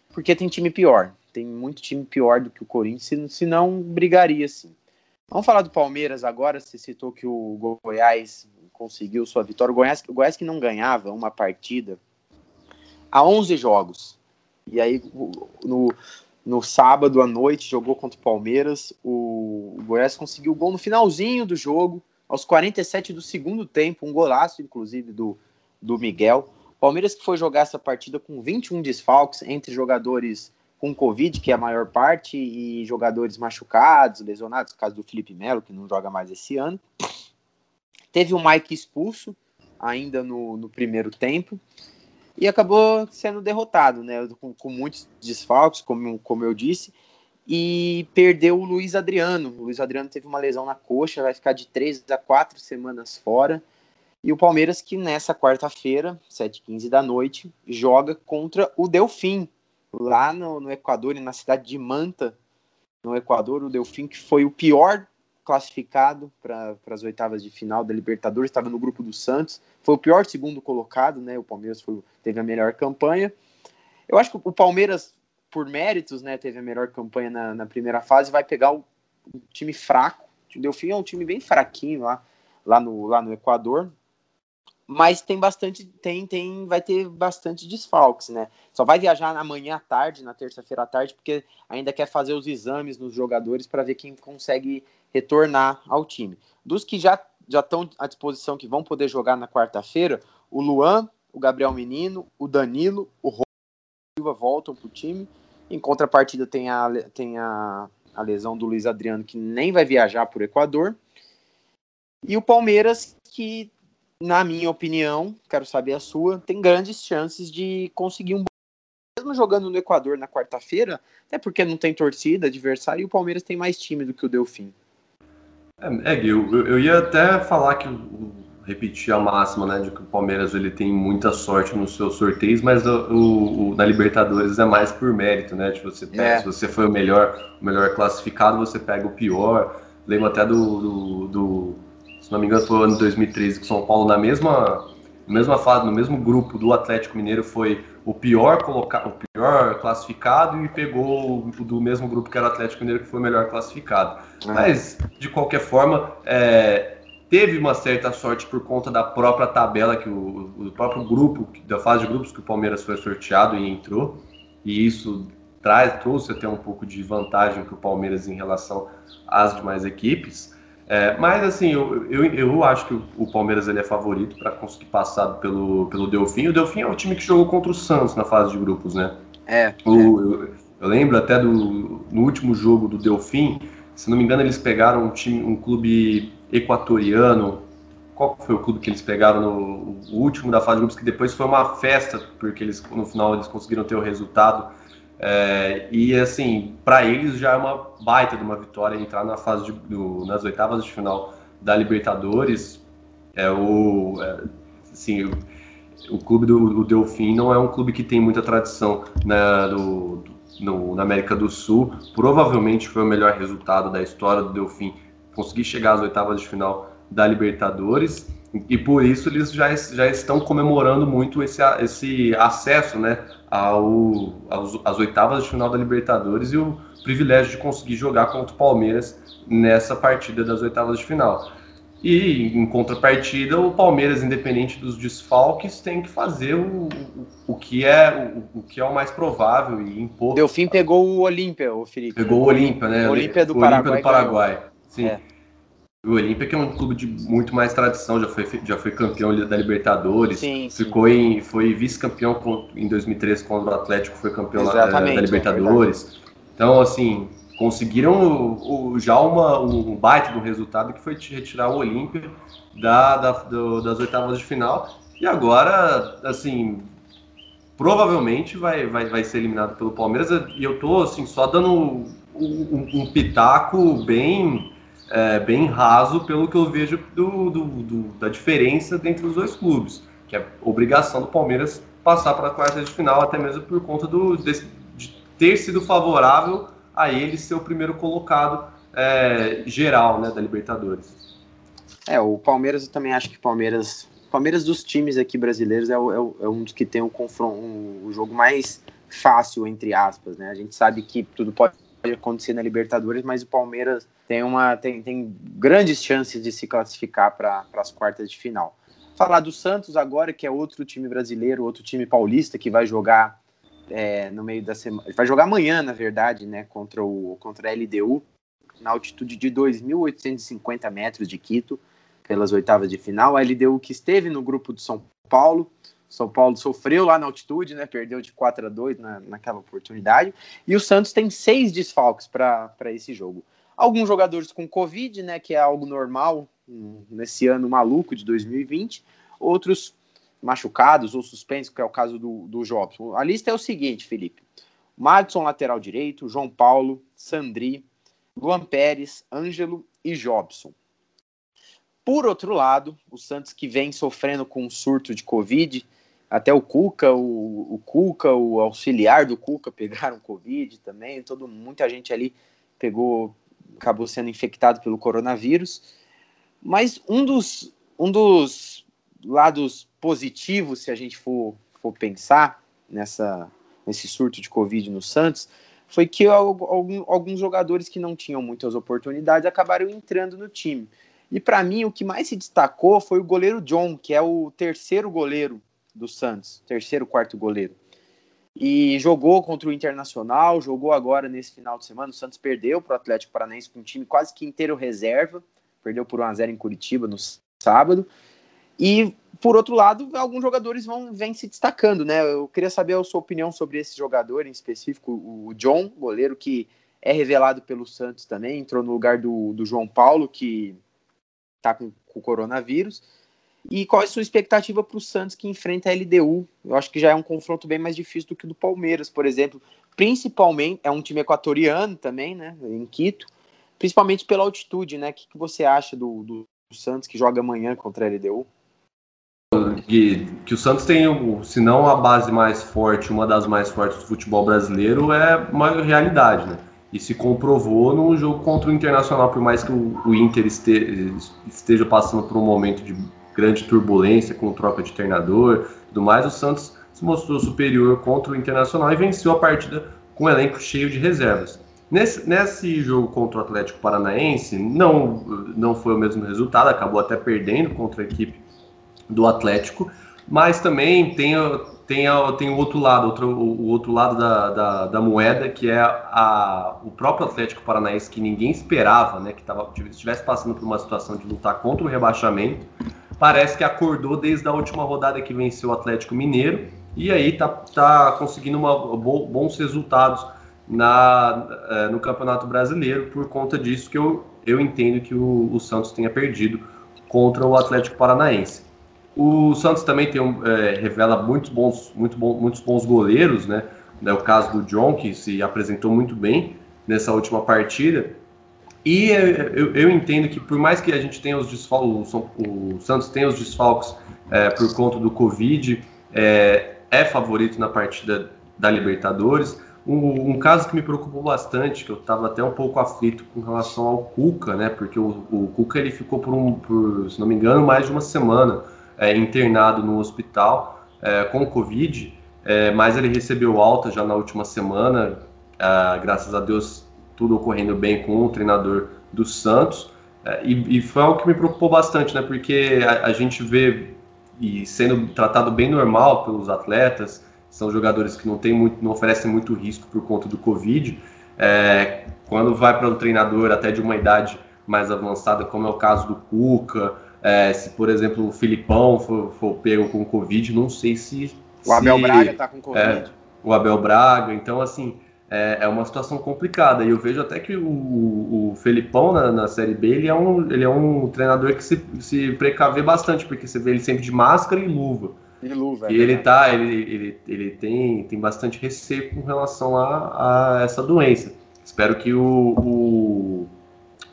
porque tem time pior. Tem muito time pior do que o Corinthians, se não brigaria assim. Vamos falar do Palmeiras agora. Você citou que o Goiás conseguiu sua vitória. O Goiás, o Goiás que não ganhava uma partida há 11 jogos. E aí, no, no sábado à noite, jogou contra o Palmeiras. O, o Goiás conseguiu o gol no finalzinho do jogo, aos 47 do segundo tempo, um golaço, inclusive, do, do Miguel. Palmeiras que foi jogar essa partida com 21 desfalques entre jogadores com Covid, que é a maior parte, e jogadores machucados, lesionados, caso do Felipe Melo, que não joga mais esse ano. Teve o Mike expulso ainda no, no primeiro tempo e acabou sendo derrotado, né? Com, com muitos desfalques, como, como eu disse. e perdeu o Luiz Adriano. O Luiz Adriano teve uma lesão na coxa, vai ficar de três a quatro semanas fora. E o Palmeiras, que nessa quarta-feira, 7h15 da noite, joga contra o Delfim, lá no, no Equador e na cidade de Manta, no Equador. O Delfim, que foi o pior classificado para as oitavas de final da Libertadores, estava no grupo do Santos, foi o pior segundo colocado, né? O Palmeiras foi, teve a melhor campanha. Eu acho que o Palmeiras por méritos, né, teve a melhor campanha na, na primeira fase, vai pegar o, o, time fraco. O Delfim é um time bem fraquinho lá, lá, no, lá no Equador, mas tem bastante, tem, tem, vai ter bastante desfalques, né? Só vai viajar amanhã à tarde, na terça-feira à tarde, porque ainda quer fazer os exames nos jogadores para ver quem consegue retornar ao time. Dos que já já estão à disposição, que vão poder jogar na quarta-feira, o Luan, o Gabriel Menino, o Danilo, o Silva voltam para o time. Em contrapartida, tem, a, tem a, a lesão do Luiz Adriano, que nem vai viajar o Equador. E o Palmeiras, que, na minha opinião, quero saber a sua, tem grandes chances de conseguir um mesmo jogando no Equador na quarta-feira, até porque não tem torcida, adversário, e o Palmeiras tem mais time do que o Delfim. É, é eu, eu ia até falar que repetir a máxima, né, de que o Palmeiras ele tem muita sorte nos seus sorteios, mas o, o, na Libertadores é mais por mérito, né? De você pega, é. se você foi o melhor, o melhor classificado, você pega o pior. Lembro até do, do, do se não me engano, foi o ano de 2013 que São Paulo na mesma mesma fase, no mesmo grupo do Atlético Mineiro foi o pior colocado, o pior classificado e pegou o do mesmo grupo que era o Atlético Mineiro que foi o melhor classificado. É. Mas de qualquer forma, é, teve uma certa sorte por conta da própria tabela, que o, o próprio grupo, da fase de grupos que o Palmeiras foi sorteado e entrou, e isso traz, trouxe até um pouco de vantagem para o Palmeiras em relação às demais equipes. É, mas assim, eu, eu, eu, acho que o Palmeiras ele é favorito para conseguir passar pelo, pelo Delfim. O Delfim é o time que jogou contra o Santos na fase de grupos, né? É. O, eu, eu, lembro até do no último jogo do Delfim, se não me engano, eles pegaram um time, um clube equatoriano. Qual foi o clube que eles pegaram no último da fase de grupos? Que depois foi uma festa, porque eles no final eles conseguiram ter o resultado. É, e assim, para eles já é uma baita de uma vitória entrar na fase de, do, nas oitavas de final da Libertadores. É o, é, assim, o, o clube do, Delfim não é um clube que tem muita tradição na, do, no, na América do Sul. Provavelmente foi o melhor resultado da história do Delfim conseguir chegar às oitavas de final da Libertadores e por isso eles já, já estão comemorando muito esse, esse acesso né, ao, aos, às oitavas de final da Libertadores e o privilégio de conseguir jogar contra o Palmeiras nessa partida das oitavas de final. E em contrapartida, o Palmeiras, independente dos desfalques, tem que fazer o, o, o que, é, o, o, que é o mais provável e impor. Delfim pegou o Olímpia, o Felipe. Pegou o Olímpia, né? O Olímpia do, Paraguai, do Paraguai. Sim. É. O Olímpia, que é um clube de muito mais tradição, já foi, já foi campeão da Libertadores, sim, ficou sim. em foi vice-campeão em 2013 quando o Atlético foi campeão da, da Libertadores. É então, assim, conseguiram o, o, já uma, um baita do resultado que foi retirar o Olímpia da, da do, das oitavas de final. E agora, assim, provavelmente vai, vai, vai ser eliminado pelo Palmeiras. E eu tô, assim, só dando um, um, um pitaco bem é, bem raso pelo que eu vejo do, do, do, da diferença entre os dois clubes, que é obrigação do Palmeiras passar para a quarta de final, até mesmo por conta do, de, de ter sido favorável a ele ser o primeiro colocado é, geral né, da Libertadores. É, o Palmeiras, eu também acho que o Palmeiras, Palmeiras dos times aqui brasileiros é, o, é, é um dos que tem o confronto, um, o jogo mais fácil, entre aspas, né? A gente sabe que tudo pode acontecer na Libertadores, mas o Palmeiras tem, uma, tem, tem grandes chances de se classificar para as quartas de final. Falar do Santos agora, que é outro time brasileiro, outro time paulista que vai jogar é, no meio da semana. Vai jogar amanhã, na verdade, né? Contra, o, contra a LDU, na altitude de 2.850 metros de Quito, pelas oitavas de final. A LDU que esteve no grupo do São Paulo, são Paulo sofreu lá na altitude, né? Perdeu de 4 a 2 na, naquela oportunidade. E o Santos tem seis desfalques para esse jogo. Alguns jogadores com Covid, né? Que é algo normal nesse ano maluco de 2020. Outros machucados ou suspensos, que é o caso do, do Jobson. A lista é o seguinte, Felipe. Madison, lateral direito, João Paulo, Sandri, Luan Pérez, Ângelo e Jobson. Por outro lado, o Santos que vem sofrendo com um surto de Covid, até o Cuca, o, o Cuca, o auxiliar do Cuca pegaram Covid também, todo, muita gente ali pegou, acabou sendo infectado pelo coronavírus. Mas um dos, um dos lados positivos, se a gente for, for pensar nessa, nesse surto de Covid no Santos, foi que alguns jogadores que não tinham muitas oportunidades acabaram entrando no time. E para mim, o que mais se destacou foi o goleiro John, que é o terceiro goleiro do Santos, terceiro, quarto goleiro. E jogou contra o Internacional, jogou agora nesse final de semana. O Santos perdeu para o Atlético Paranaense com um time quase que inteiro reserva, perdeu por 1x0 em Curitiba no sábado. E, por outro lado, alguns jogadores vão vêm se destacando, né? Eu queria saber a sua opinião sobre esse jogador em específico, o John, goleiro que é revelado pelo Santos também, entrou no lugar do, do João Paulo, que está com, com o coronavírus. E qual é a sua expectativa para o Santos que enfrenta a LDU? Eu acho que já é um confronto bem mais difícil do que o do Palmeiras, por exemplo. Principalmente, é um time equatoriano também, né? Em Quito. Principalmente pela altitude, né? O que, que você acha do, do, Santos que joga amanhã contra a LDU? Que, que o Santos tem, se não a base mais forte, uma das mais fortes do futebol brasileiro, é uma realidade, né? e se comprovou no jogo contra o Internacional, por mais que o, o Inter este, esteja passando por um momento de grande turbulência com troca de treinador tudo mais, o Santos se mostrou superior contra o Internacional e venceu a partida com um elenco cheio de reservas. Nesse, nesse jogo contra o Atlético Paranaense, não, não foi o mesmo resultado, acabou até perdendo contra a equipe do Atlético, mas também tem, tem, tem o outro lado, outro, o outro lado da, da, da, moeda, que é a, o próprio Atlético Paranaense, que ninguém esperava, né, que tava, estivesse passando por uma situação de lutar contra o rebaixamento, parece que acordou desde a última rodada que venceu o Atlético Mineiro, e aí tá, tá conseguindo uma, bons resultados na, é, no Campeonato Brasileiro, por conta disso que eu, eu entendo que o, o Santos tenha perdido contra o Atlético Paranaense. O Santos também tem um, é, revela muitos bons, muito bom, muitos bons goleiros, né? É o caso do John, que se apresentou muito bem nessa última partida. E eu, eu entendo que por mais que a gente tenha os desfalques, o Santos tenha os desfalques é, por conta do Covid, é, é, favorito na partida da Libertadores. Um, um, caso que me preocupou bastante, que eu estava até um pouco aflito com relação ao Cuca, né? Porque o, o Cuca ele ficou por, um, por, se não me engano, mais de uma semana é, internado no hospital é, com Covid, é, mas ele recebeu alta já na última semana, é, graças a Deus tudo ocorrendo bem com o treinador do Santos, é, e, e, foi algo que me preocupou bastante, né, porque a, a gente vê e sendo tratado bem normal pelos atletas, são jogadores que não, tem muito, não oferecem muito risco por conta do Covid, é, quando vai para um treinador até de uma idade mais avançada, como é o caso do Cuca, é, se, por exemplo, o Filipão for, for pego com Covid, não sei se. O Abel se, Braga tá com Covid. É, o Abel Braga, então, assim, é, é, uma situação complicada. E eu vejo até que o, o Felipão na, na, Série B ele é, um, ele é um treinador que se, se precavê bastante, porque você vê ele sempre de máscara e luva. E luva. E é ele tá, ele, ele, ele tem, tem bastante receio com relação a, a essa doença. Espero que o, o,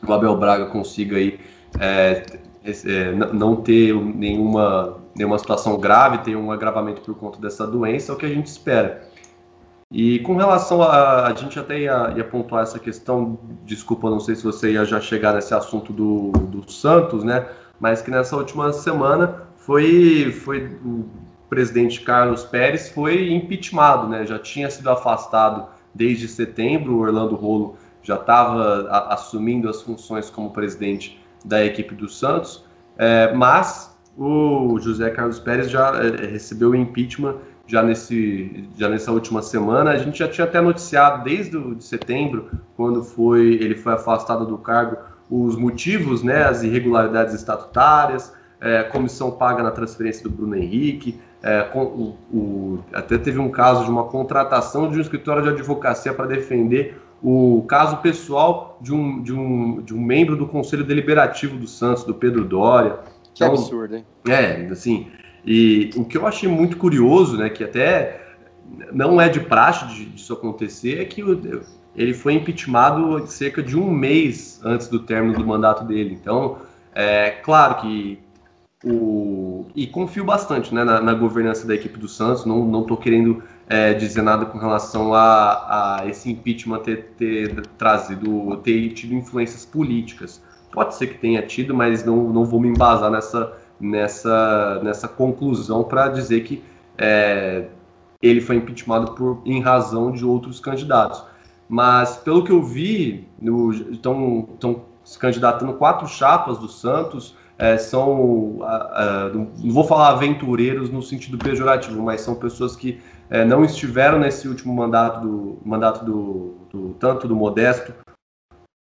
o Abel Braga consiga aí é, é, não ter nenhuma, nenhuma situação grave, ter um agravamento por conta dessa doença, é o que a gente espera. E com relação a. A gente até ia, ia pontuar essa questão, desculpa, não sei se você ia já chegar nesse assunto do, do Santos, né? Mas que nessa última semana foi, foi o presidente Carlos Pérez foi impeachmentado, né? Já tinha sido afastado desde setembro, o Orlando Rolo já estava assumindo as funções como presidente da equipe do Santos, é, mas o José Carlos Pérez já é, recebeu o impeachment já, nesse, já nessa última semana. A gente já tinha até noticiado desde o, de setembro, quando foi ele foi afastado do cargo, os motivos, né, as irregularidades estatutárias, é, comissão paga na transferência do Bruno Henrique, é, com, o, o, até teve um caso de uma contratação de um escritório de advocacia para defender o caso pessoal de um, de um, de um membro do Conselho Deliberativo do Santos, do Pedro Dória. Que então, absurdo, hein? É, assim, e o que eu achei muito curioso, né, que até não é de praxe disso acontecer, é que o, ele foi impeachmentado cerca de um mês antes do término do mandato dele. Então, é claro que o e confio bastante né, na, na governança da equipe do Santos. Não não estou querendo é, dizer nada com relação a, a esse impeachment ter, ter trazido, ter tido influências políticas. Pode ser que tenha tido, mas não, não vou me embasar nessa, nessa, nessa conclusão para dizer que é, ele foi impeachmentado por, em razão de outros candidatos. Mas, pelo que eu vi, estão se candidatando quatro chapas do Santos, é, são, uh, uh, não vou falar aventureiros no sentido pejorativo, mas são pessoas que é, não estiveram nesse último mandato do mandato do, do tanto do Modesto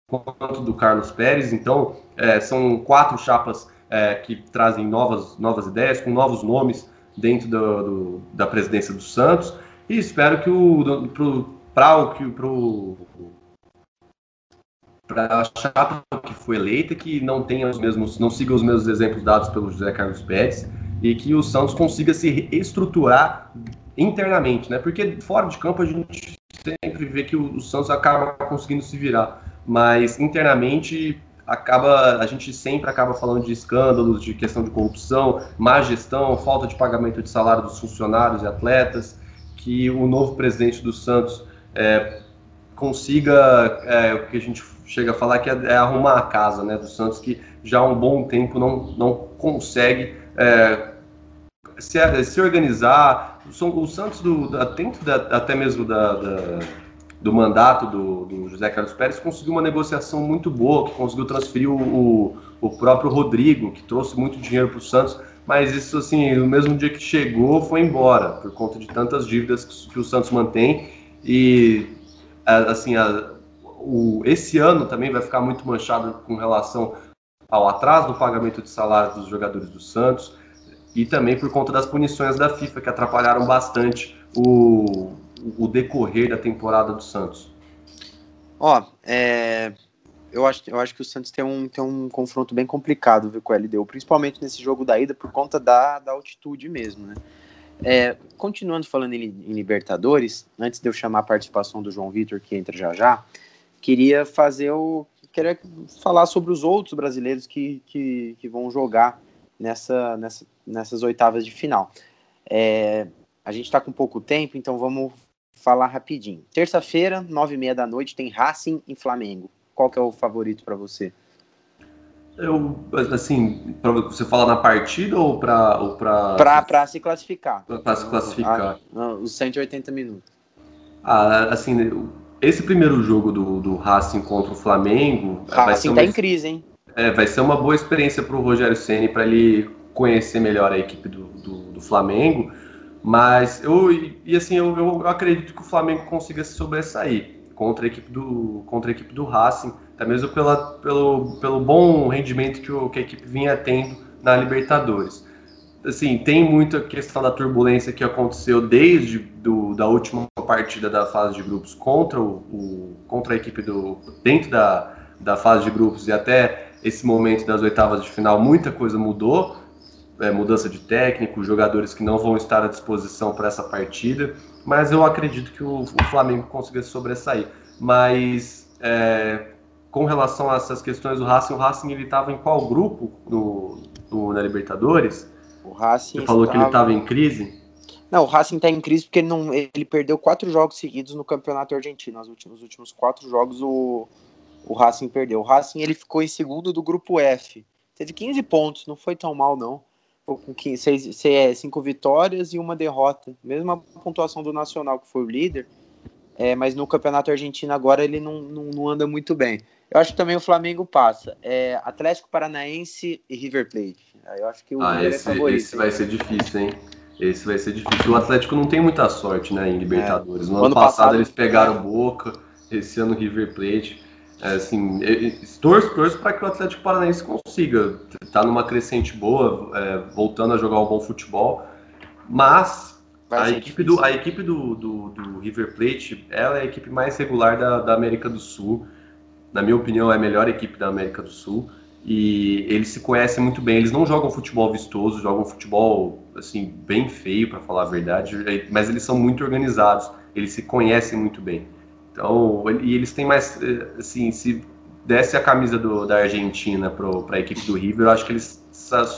quanto do Carlos Pérez. Então, é, são quatro chapas é, que trazem novas, novas ideias, com novos nomes dentro do, do, da presidência do Santos. E espero que o para o que pro para a chapa que foi eleita que não tenha os mesmos, não siga os mesmos exemplos dados pelo José Carlos Pérez e que o Santos consiga se estruturar internamente, né? Porque fora de campo a gente sempre vê que o, o Santos acaba conseguindo se virar, mas internamente acaba a gente sempre acaba falando de escândalos, de questão de corrupção, má gestão, falta de pagamento de salário dos funcionários e atletas, que o novo presidente do Santos é, consiga é, o que a gente chega a falar que é, é, arrumar a casa, né, do Santos que já há um bom tempo não não consegue é, se, se organizar. O, o Santos, do, dentro da, até mesmo da, da, do mandato do, do, José Carlos Pérez, conseguiu uma negociação muito boa, que conseguiu transferir o, o, o próprio Rodrigo, que trouxe muito dinheiro para o Santos. Mas isso, assim, no mesmo dia que chegou, foi embora, por conta de tantas dívidas que, que o Santos mantém. E, assim, a, o, esse ano também vai ficar muito manchado com relação ao atraso do pagamento de salários dos jogadores do Santos e também por conta das punições da FIFA que atrapalharam bastante o, o decorrer da temporada do Santos. Ó, é, eu, acho, eu acho que o Santos tem um, tem um confronto bem complicado viu, com o LDU, principalmente nesse jogo da ida por conta da, da altitude mesmo, né? É, continuando falando em, em, Libertadores, antes de eu chamar a participação do João Vitor, que entra já já, queria fazer o. Queria falar sobre os outros brasileiros que, que, que vão jogar nessa, nessa, nessas oitavas de final. É, a gente está com pouco tempo, então vamos falar rapidinho. Terça-feira, nove e meia da noite, tem Racing e Flamengo. Qual que é o favorito para você? Eu, assim, para você falar na partida ou para ou para se classificar? Para se classificar. Ah, os 180 minutos. Ah, assim, esse primeiro jogo do, do Racing contra o Flamengo. Racing está uma... em crise, hein? É, vai ser uma boa experiência para o Rogério Ceni para ele conhecer melhor a equipe do, do, do Flamengo. Mas eu e assim eu, eu, acredito que o Flamengo consiga se sobressair contra a equipe do contra a equipe do Racing, até mesmo pela, pelo, pelo bom rendimento que, o, que a equipe vinha tendo na Libertadores. Assim, tem muita questão da turbulência que aconteceu desde do, da última partida da fase de grupos contra o, o contra a equipe do dentro da, da fase de grupos e até esse momento das oitavas de final, muita coisa mudou. É, mudança de técnico, jogadores que não vão estar à disposição para essa partida, mas eu acredito que o, o Flamengo consiga se sobressair. Mas é, com relação a essas questões do Racing, o Racing ele estava em qual grupo no, no, na Libertadores? O Racing Você falou estava... que ele estava em crise? Não, o Racing está em crise porque ele, não, ele perdeu quatro jogos seguidos no Campeonato Argentino. Os últimos, os últimos quatro jogos o, o Racing perdeu. O Racing ele ficou em segundo do grupo F. Teve 15 pontos, não foi tão mal não. Com 15, seis, seis, cinco vitórias e uma derrota. Mesma pontuação do Nacional, que foi o líder. É, mas no Campeonato Argentino agora ele não, não, não, anda muito bem. Eu acho que também o Flamengo passa. É, Atlético Paranaense e River Plate. Eu acho que o ah, esse, é favorito. Esse vai ser difícil, hein? Esse vai ser difícil. O Atlético não tem muita sorte, né, em Libertadores. No é. ano, ano passado, passado, eles pegaram Boca, esse ano River Plate. É, assim, torço, torço para que o Atlético Paranaense consiga estar tá numa crescente boa, é, voltando a jogar um bom futebol, mas a equipe, do, a equipe do, do, do, River Plate ela é a equipe mais regular da, da América do Sul. Na minha opinião, é a melhor equipe da América do Sul. e eles se conhecem muito bem. Eles não jogam futebol vistoso, jogam futebol assim bem feio, para falar a verdade, mas eles são muito organizados. Eles se conhecem muito bem. Então, e eles têm mais, eh, assim, se desse a camisa do, da Argentina para a equipe do River, eu acho que eles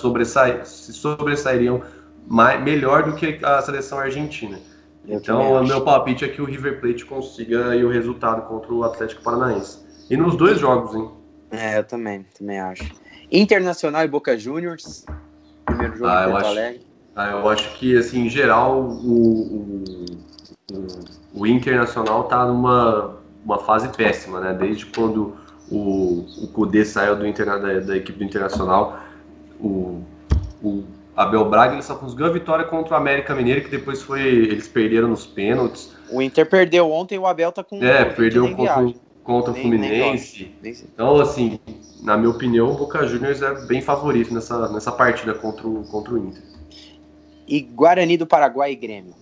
sobressai, se sobressairiam mais, melhor do que a seleção argentina. Eu então, o meu palpite é que o River Plate consiga o resultado contra o Atlético Paranaense. E nos dois jogos, hein? É, eu também, também acho. Internacional e Boca Juniors. Primeiro jogo ah, em Porto Alegre. Ah, eu acho que, assim, em geral, o, o, o, o Internacional tá numa uma fase péssima, né? Desde quando o, o Kudê saiu do interna, da, da, equipe do Internacional, o, o Abel Braga ele só conseguiu a vitória contra o América Mineiro, que depois foi. Eles perderam nos pênaltis. O Inter perdeu ontem e o Abel tá com. É, perdeu contra, contra o Fluminense. Nem então, assim, na minha opinião, o Boca Juniors é bem favorito nessa, nessa partida contra o, contra o Inter. E Guarani do Paraguai e Grêmio?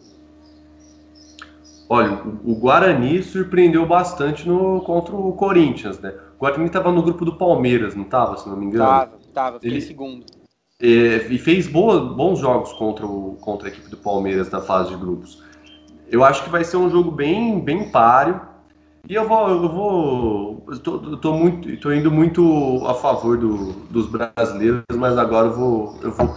Olha, o, o Guarani surpreendeu bastante no, contra o Corinthians, né? O Guarani estava no grupo do Palmeiras, não estava, se não me engano? Tava, tava, fiquei Ele, segundo. É, e fez boa, bons jogos contra, o, contra a equipe do Palmeiras na fase de grupos. Eu acho que vai ser um jogo bem, bem páreo. E eu vou, eu vou, eu tô, tô muito, tô indo muito a favor do, dos brasileiros, mas agora eu vou, eu vou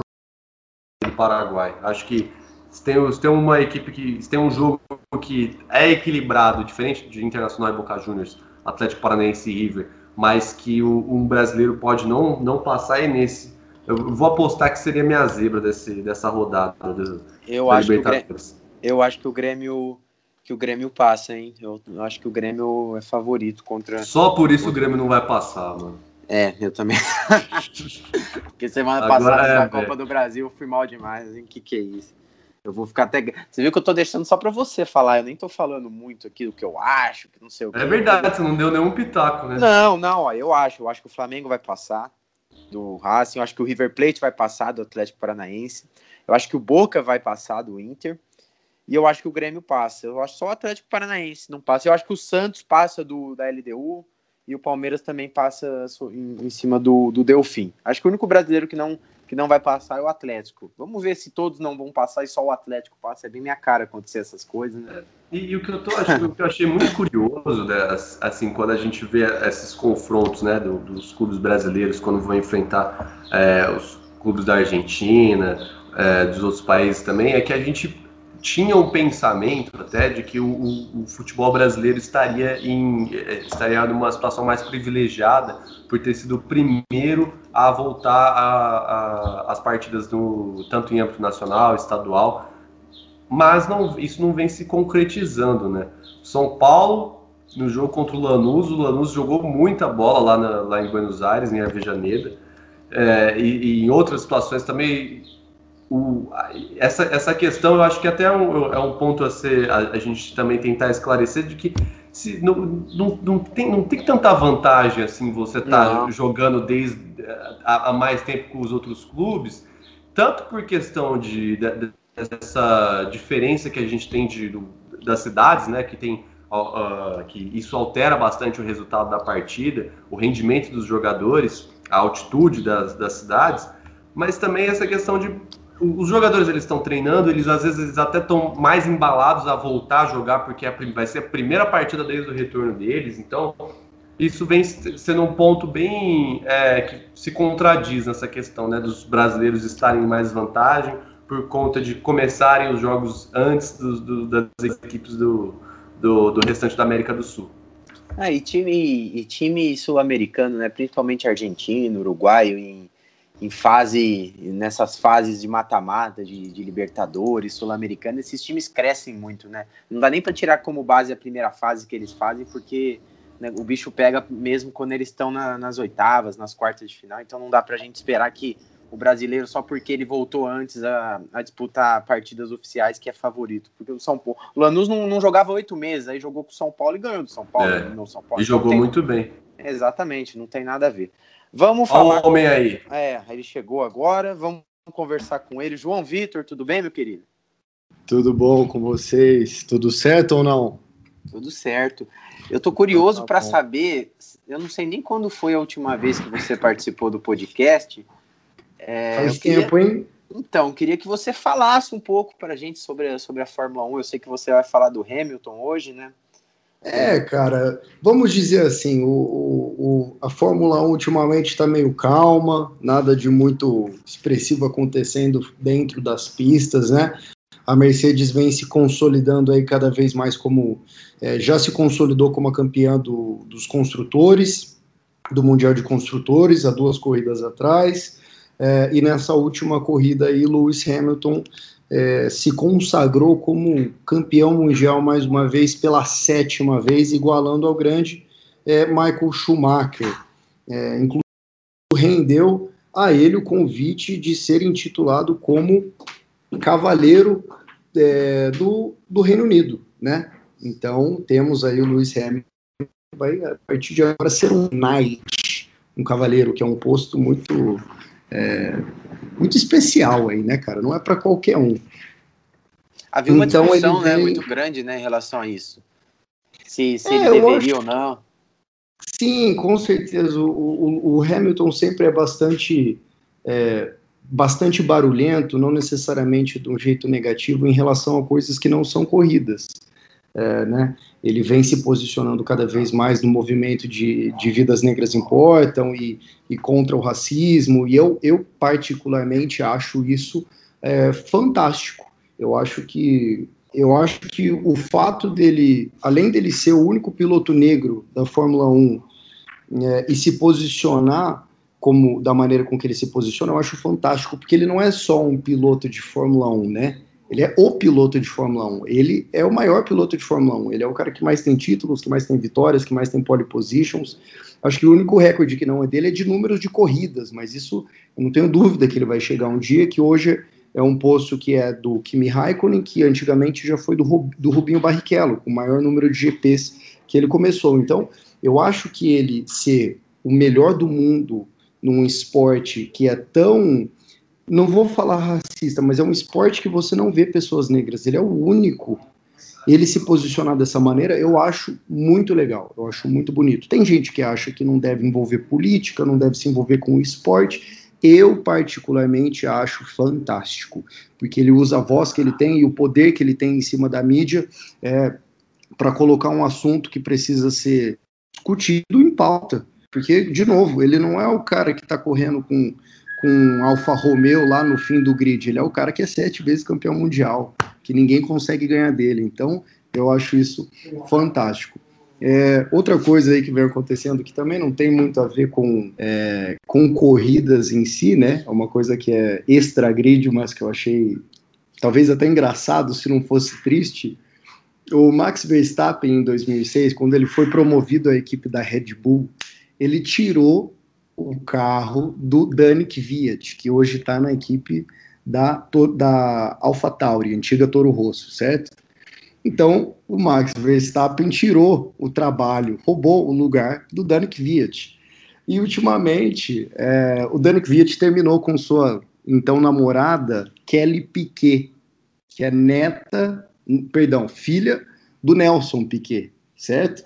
pro Paraguai. Acho que se tem, se tem uma equipe que, se tem um jogo que é equilibrado, diferente de Internacional e Boca Juniors, Atlético Paranaense e River, mas que o, um brasileiro pode não, não passar é nesse. Eu vou apostar que seria minha zebra desse, dessa rodada do, eu acho que Eu acho que o Grêmio que o Grêmio passa, hein? Eu, acho que o Grêmio é favorito contra. Só por isso o Grêmio não vai passar, mano. É, eu também. Porque semana Agora passada é, na Copa do Brasil eu fui mal demais, hein? Que que é isso? Eu vou ficar até. Você viu que eu tô deixando só pra você falar, eu nem tô falando muito aqui do que eu acho, que não sei o que. É verdade, você não deu nenhum pitaco, né? Não, não, ó, eu acho. Eu acho que o Flamengo vai passar do Racing, eu acho que o River Plate vai passar do Atlético Paranaense, eu acho que o Boca vai passar do Inter. E eu acho que o Grêmio passa. Eu acho só o Atlético Paranaense não passa. Eu acho que o Santos passa do da LDU e o Palmeiras também passa em, em cima do, do Delfim. Acho que o único brasileiro que não, que não vai passar é o Atlético. Vamos ver se todos não vão passar e só o Atlético passa. É bem minha cara acontecer essas coisas, né? E, e, o que eu tô achando, que eu achei muito curioso, né, assim, quando a gente vê esses confrontos, né, do, dos clubes brasileiros quando vão enfrentar é, os clubes da Argentina, é, dos outros países também, é que a gente tinha um pensamento até de que o, o, o, futebol brasileiro estaria em eh, estaria numa situação mais privilegiada por ter sido o primeiro a voltar às partidas do tanto em âmbito nacional, estadual, mas não, isso não vem se concretizando, né? São Paulo no jogo contra o Lanús, o Lanús jogou muita bola lá, na, lá em Buenos Aires, em Avejaneda, é, e, e em outras situações também o, essa, essa questão eu acho que até é um, é um ponto a ser a, a, gente também tentar esclarecer de que se, não, não, não, tem, não tem tanta vantagem assim você tá jogando desde há, há, mais tempo com os outros clubes, tanto por questão de, de dessa diferença que a gente tem de, do, das cidades, né, que tem uh, que isso altera bastante o resultado da partida, o rendimento dos jogadores, a altitude das, das cidades, mas também essa questão de os jogadores eles estão treinando, eles às vezes eles até estão mais embalados a voltar a jogar porque é vai ser a primeira partida desde o retorno deles. Então isso vem sendo um ponto bem é, que se contradiz nessa questão, né, dos brasileiros estarem em mais vantagem por conta de começarem os jogos antes do, do, das equipes do, do, do, restante da América do Sul. Ah, e time, e time sul-americano, né, principalmente argentino, uruguaio, em em fase, nessas fases de mata-mata, de, de, Libertadores, Sul-Americana, esses times crescem muito, né? Não dá nem para tirar como base a primeira fase que eles fazem, porque né, o bicho pega mesmo quando eles estão na, nas oitavas, nas quartas de final, então não dá para a gente esperar que o brasileiro, só porque ele voltou antes a, a, disputar partidas oficiais, que é favorito. Porque o São Paulo. O Lanús não, não jogava oito meses, aí jogou com o São Paulo e ganhou do São Paulo. É, São Paulo. E jogou tem... muito bem. Exatamente, não tem nada a ver. Vamos falar. o homem aí. É, ele chegou agora. Vamos conversar com ele. João Vitor, tudo bem, meu querido? Tudo bom com vocês? Tudo certo ou não? Tudo certo. Eu tô curioso tá para saber, eu não sei nem quando foi a última vez que você participou do podcast. É, Faz tempo, queria... hein? Então, queria que você falasse um pouco para a gente sobre a, sobre a Fórmula 1. Eu sei que você vai falar do Hamilton hoje, né? É, cara, vamos dizer assim, o, o, a Fórmula 1 ultimamente está meio calma, nada de muito expressivo acontecendo dentro das pistas, né? A Mercedes vem se consolidando aí cada vez mais como é, já se consolidou como a campeã do, dos construtores, do Mundial de Construtores, há duas corridas atrás. É, e nessa última corrida aí, Lewis Hamilton é, se consagrou como campeão mundial mais uma vez, pela sétima vez, igualando ao grande é, Michael Schumacher. É, inclusive, rendeu a ele o convite de ser intitulado como cavaleiro é, do, do Reino Unido, né? Então, temos aí o Lewis Hamilton, vai a partir de agora ser um knight, um cavaleiro, que é um posto muito é, muito especial aí, né, cara? Não é para qualquer um. Havia uma então, discussão né, vem... muito grande né, em relação a isso. Se, se é, ele deveria acho... ou não. Sim, com certeza. O, o, o Hamilton sempre é bastante, é, bastante barulhento, não necessariamente de um jeito negativo, em relação a coisas que não são corridas. É, né? ele vem se posicionando cada vez mais no movimento de, de vidas negras importam e, e contra o racismo, e eu, eu particularmente acho isso é, fantástico. Eu acho que eu acho que o fato dele, além dele ser o único piloto negro da Fórmula 1 é, e se posicionar como da maneira com que ele se posiciona, eu acho fantástico, porque ele não é só um piloto de Fórmula 1, né? Ele é o piloto de Fórmula 1. Ele é o maior piloto de Fórmula 1. Ele é o cara que mais tem títulos, que mais tem vitórias, que mais tem pole positions. Acho que o único recorde que não é dele é de números de corridas, mas isso eu não tenho dúvida que ele vai chegar um dia, que hoje é um posto que é do Kimi Raikkonen, que antigamente já foi do, Rubinho Barrichello, com o maior número de GPs que ele começou. Então, eu acho que ele ser o melhor do mundo num esporte que é tão não vou falar racista, mas é um esporte que você não vê pessoas negras. Ele é o único. Ele se posicionar dessa maneira, eu acho muito legal, eu acho muito bonito. Tem gente que acha que não deve envolver política, não deve se envolver com o esporte. Eu, particularmente, acho fantástico, porque ele usa a voz que ele tem e o poder que ele tem em cima da mídia é, para colocar um assunto que precisa ser discutido em pauta. Porque, de novo, ele não é o cara que está correndo com com Alfa Romeo lá no fim do grid. Ele é o cara que é sete vezes campeão mundial, que ninguém consegue ganhar dele. Então, eu acho isso fantástico. É, outra coisa aí que vem acontecendo que também não tem muito a ver com, é, com corridas em si, né? É uma coisa que é extra grid, mas que eu achei talvez até engraçado se não fosse triste. O Max Verstappen em 2006, quando ele foi promovido à equipe da Red Bull, ele tirou o carro do Dani Kvyat, que hoje está na equipe da, da AlphaTauri, antiga Toro Rosso, certo? Então, o Max Verstappen tirou o trabalho, roubou o lugar do Dani Kvyat. E, ultimamente, é, o Dani Kvyat terminou com sua, então, namorada, Kelly Piquet, que é neta, perdão, filha do Nelson Piquet, certo?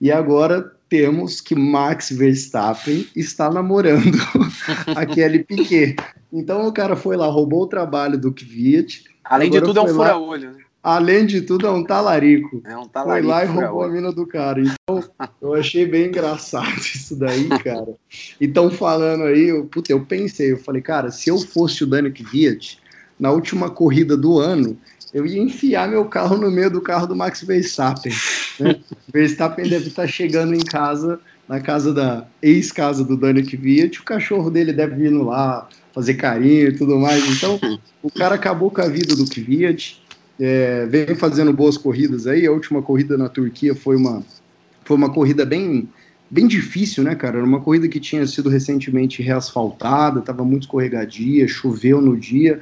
E agora temos que Max Verstappen está namorando a Kelly Piquet. Então o cara foi lá, roubou o trabalho do Kvyat. Além de tudo, é um fura-olho, né? Além de tudo, é um talarico. É um talarico. Foi lá e roubou a mina do cara. Então, eu achei bem engraçado isso daí, cara. E estão falando aí, eu, puta, eu pensei, eu falei, cara, se eu fosse o Dani Kvyat, na última corrida do ano, eu ia enfiar meu carro no meio do carro do Max Verstappen. Né? Verstappen deve estar chegando em casa, na casa da ex-casa do Dani Kvyat, o cachorro dele deve vir lá fazer carinho e tudo mais. Então, o cara acabou com a vida do Kvyat, é, vem fazendo boas corridas aí. A última corrida na Turquia foi uma, foi uma corrida bem, bem difícil, né, cara? Era uma corrida que tinha sido recentemente reasfaltada, estava muito escorregadia, choveu no dia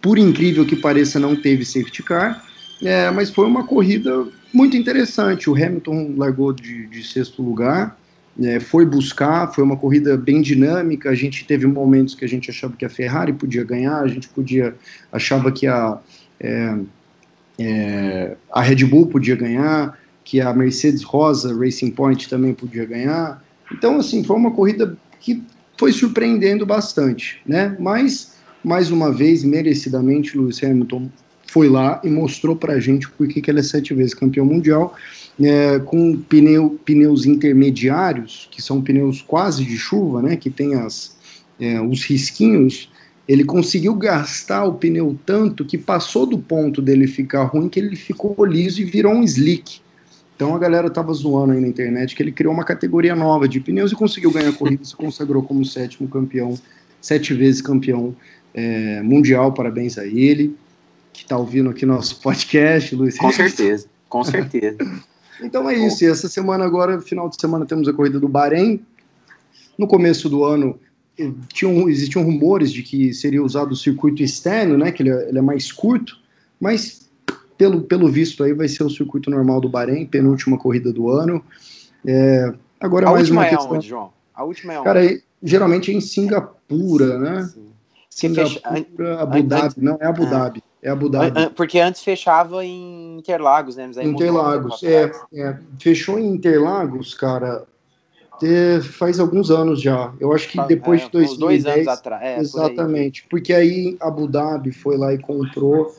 por incrível que pareça, não teve safety car, é, mas foi uma corrida muito interessante. O Hamilton largou de, de sexto lugar, é, foi buscar, foi uma corrida bem dinâmica. A gente teve momentos que a gente achava que a Ferrari podia ganhar, a gente podia achava que a, é, é, a Red Bull podia ganhar, que a Mercedes Rosa Racing Point também podia ganhar. Então, assim, foi uma corrida que foi surpreendendo bastante, né? Mas, mais uma vez, merecidamente, Lewis Hamilton foi lá e mostrou pra gente por que ele é sete vezes campeão mundial, é, com pneu, pneus intermediários, que são pneus quase de chuva, né? Que tem as, é, os risquinhos, ele conseguiu gastar o pneu tanto que passou do ponto dele ficar ruim que ele ficou liso e virou um slick. Então a galera tava zoando aí na internet que ele criou uma categoria nova de pneus e conseguiu ganhar a corrida, se consagrou como sétimo campeão, sete vezes campeão é, mundial. Parabéns a ele, que está ouvindo aqui nosso podcast, Luiz. Com certeza, com certeza. então é isso. E essa semana agora, final de semana, temos a corrida do Bahrein. No começo do ano eh, tinham, existiam rumores de que seria usado o circuito externo, né? Que ele é, ele é mais curto, mas pelo, pelo visto aí vai ser o circuito normal do Bahrein, penúltima corrida do ano. É, agora a mais última uma é questão. onde, João? A última é onde? Cara, geralmente é em Singapura, né? Sim. Singapura, Abu Dhabi, não, é Abu Ah. Dhabi, é Abu Dhabi. Porque antes fechava em Interlagos, né? Interlagos, é, é, fechou em Interlagos, cara, é, faz alguns anos já. Eu acho que depois é, de uns dois 2010, anos atrás. É, por. Exatamente, porque aí Abu Dhabi foi lá e comprou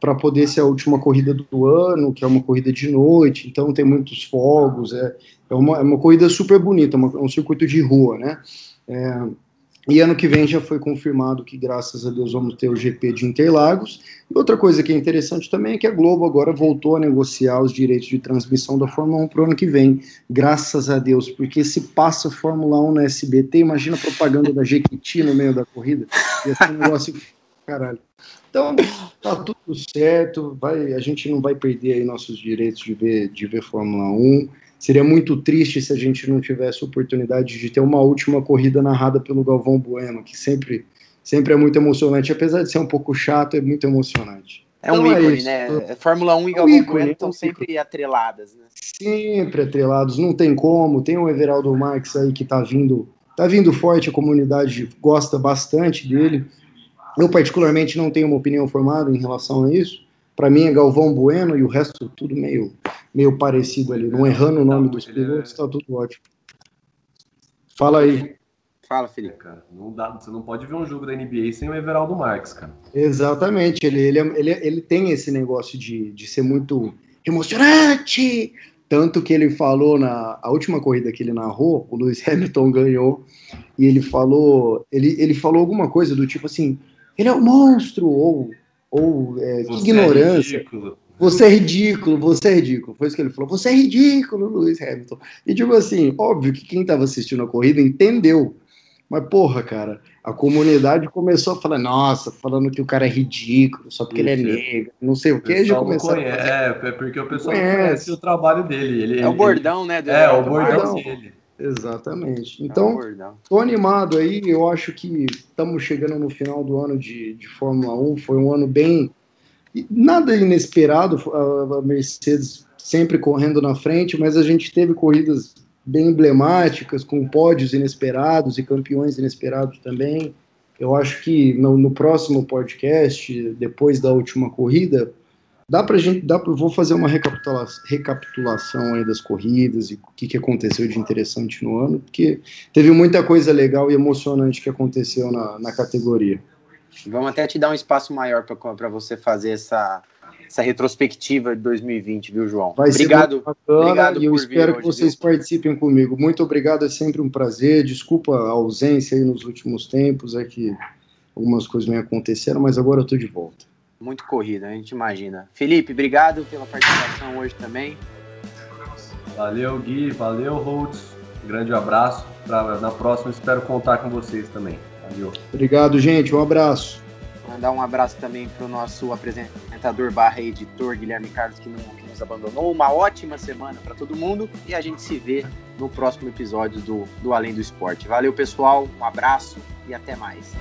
para poder ser a última corrida do ano, que é uma corrida de noite, então tem muitos fogos, é, é, uma, é uma corrida super bonita, uma- um circuito de rua, né? E ano que vem já foi confirmado que, graças a Deus, vamos ter o GP de Interlagos. E outra coisa que é interessante também é que a Globo agora voltou a negociar os direitos de transmissão da Fórmula 1 para o ano que vem. Graças a Deus, porque se passa Fórmula 1 na SBT, imagina a propaganda da Jequiti no meio da corrida. Ia ser um negócio. Caralho. Então, tá tudo certo. Vai, a gente não vai perder aí nossos direitos de ver, de ver Fórmula 1. Seria muito triste se a gente não tivesse oportunidade de ter uma última corrida narrada pelo Galvão Bueno, que sempre, sempre é muito emocionante. Apesar de ser um pouco chato, é muito emocionante. É um Então é ícone, isso. né? Fórmula 1 e É Galvão ícone, Bueno é um estão ícone. sempre atreladas, né? Sempre atrelados, não tem como. Tem o Everaldo Marques aí que tá vindo, tá vindo forte, a comunidade gosta bastante dele. Eu, particularmente, não tenho uma opinião formada em relação a isso. Para mim é Galvão Bueno e o resto tudo meio, meio parecido ali. Não errando o nome dos é- pilotos, tá tudo ótimo. Fala aí. Fala, É, Felipe. cara, não dá, você não pode ver um jogo da NBA sem o Everaldo Marques, cara. Exatamente, ele, ele, é- ele, ele tem esse negócio de, de ser muito emocionante. Tanto que ele falou na a última corrida que ele narrou, o Lewis Hamilton ganhou, e ele falou, ele, ele falou alguma coisa do tipo assim, ele é um monstro, ou, ou é, ignorância. É ridículo. Você é ridículo, você é ridículo. Foi isso que ele falou. Você é ridículo, Lewis Hamilton. E tipo assim, óbvio que quem estava assistindo a corrida entendeu. Mas, porra, cara, a comunidade começou a falar, nossa, falando que o cara é ridículo, só porque ele é Isso. negro, não sei o O que, já a conhece, fazer. é, é porque o pessoal Conhece. conhece o trabalho dele. Ele, É o bordão, né? É, o bordão dele. Exatamente. É Então, tô animado aí, eu acho que estamos chegando no final do ano de, de Fórmula 1, foi um ano bem... Nada inesperado, a a Mercedes sempre correndo na frente, mas a gente teve corridas bem emblemáticas, com pódios inesperados e campeões inesperados também. Eu acho que no, no próximo podcast, depois da última corrida, dá pra gente, dá pra, vou fazer uma recapitula, recapitulação aí das corridas e o que, que aconteceu de interessante no ano, porque teve muita coisa legal e emocionante que aconteceu na, na categoria. Vamos até te dar um espaço maior para você fazer essa, essa retrospectiva de 2020, viu, João? Vai obrigado. ser muito bacana obrigado e eu por espero vir que vocês participem comigo. Muito obrigado, é sempre um prazer. Desculpa a ausência aí nos últimos tempos, é que algumas coisas me aconteceram, mas agora eu tô de volta. Muito corrida, a gente imagina. Felipe, obrigado pela participação hoje também. Valeu, Gui. Valeu, Holtz. Grande abraço. Pra, na próxima, espero contar com vocês também. Valeu. Obrigado, gente. Um abraço. Mandar um abraço também para o nosso apresentador barra editor Guilherme Carlos, que, não, que nos abandonou. Uma ótima semana para todo mundo e a gente se vê no próximo episódio do, do Além do Esporte. Valeu, pessoal. Um abraço e até mais.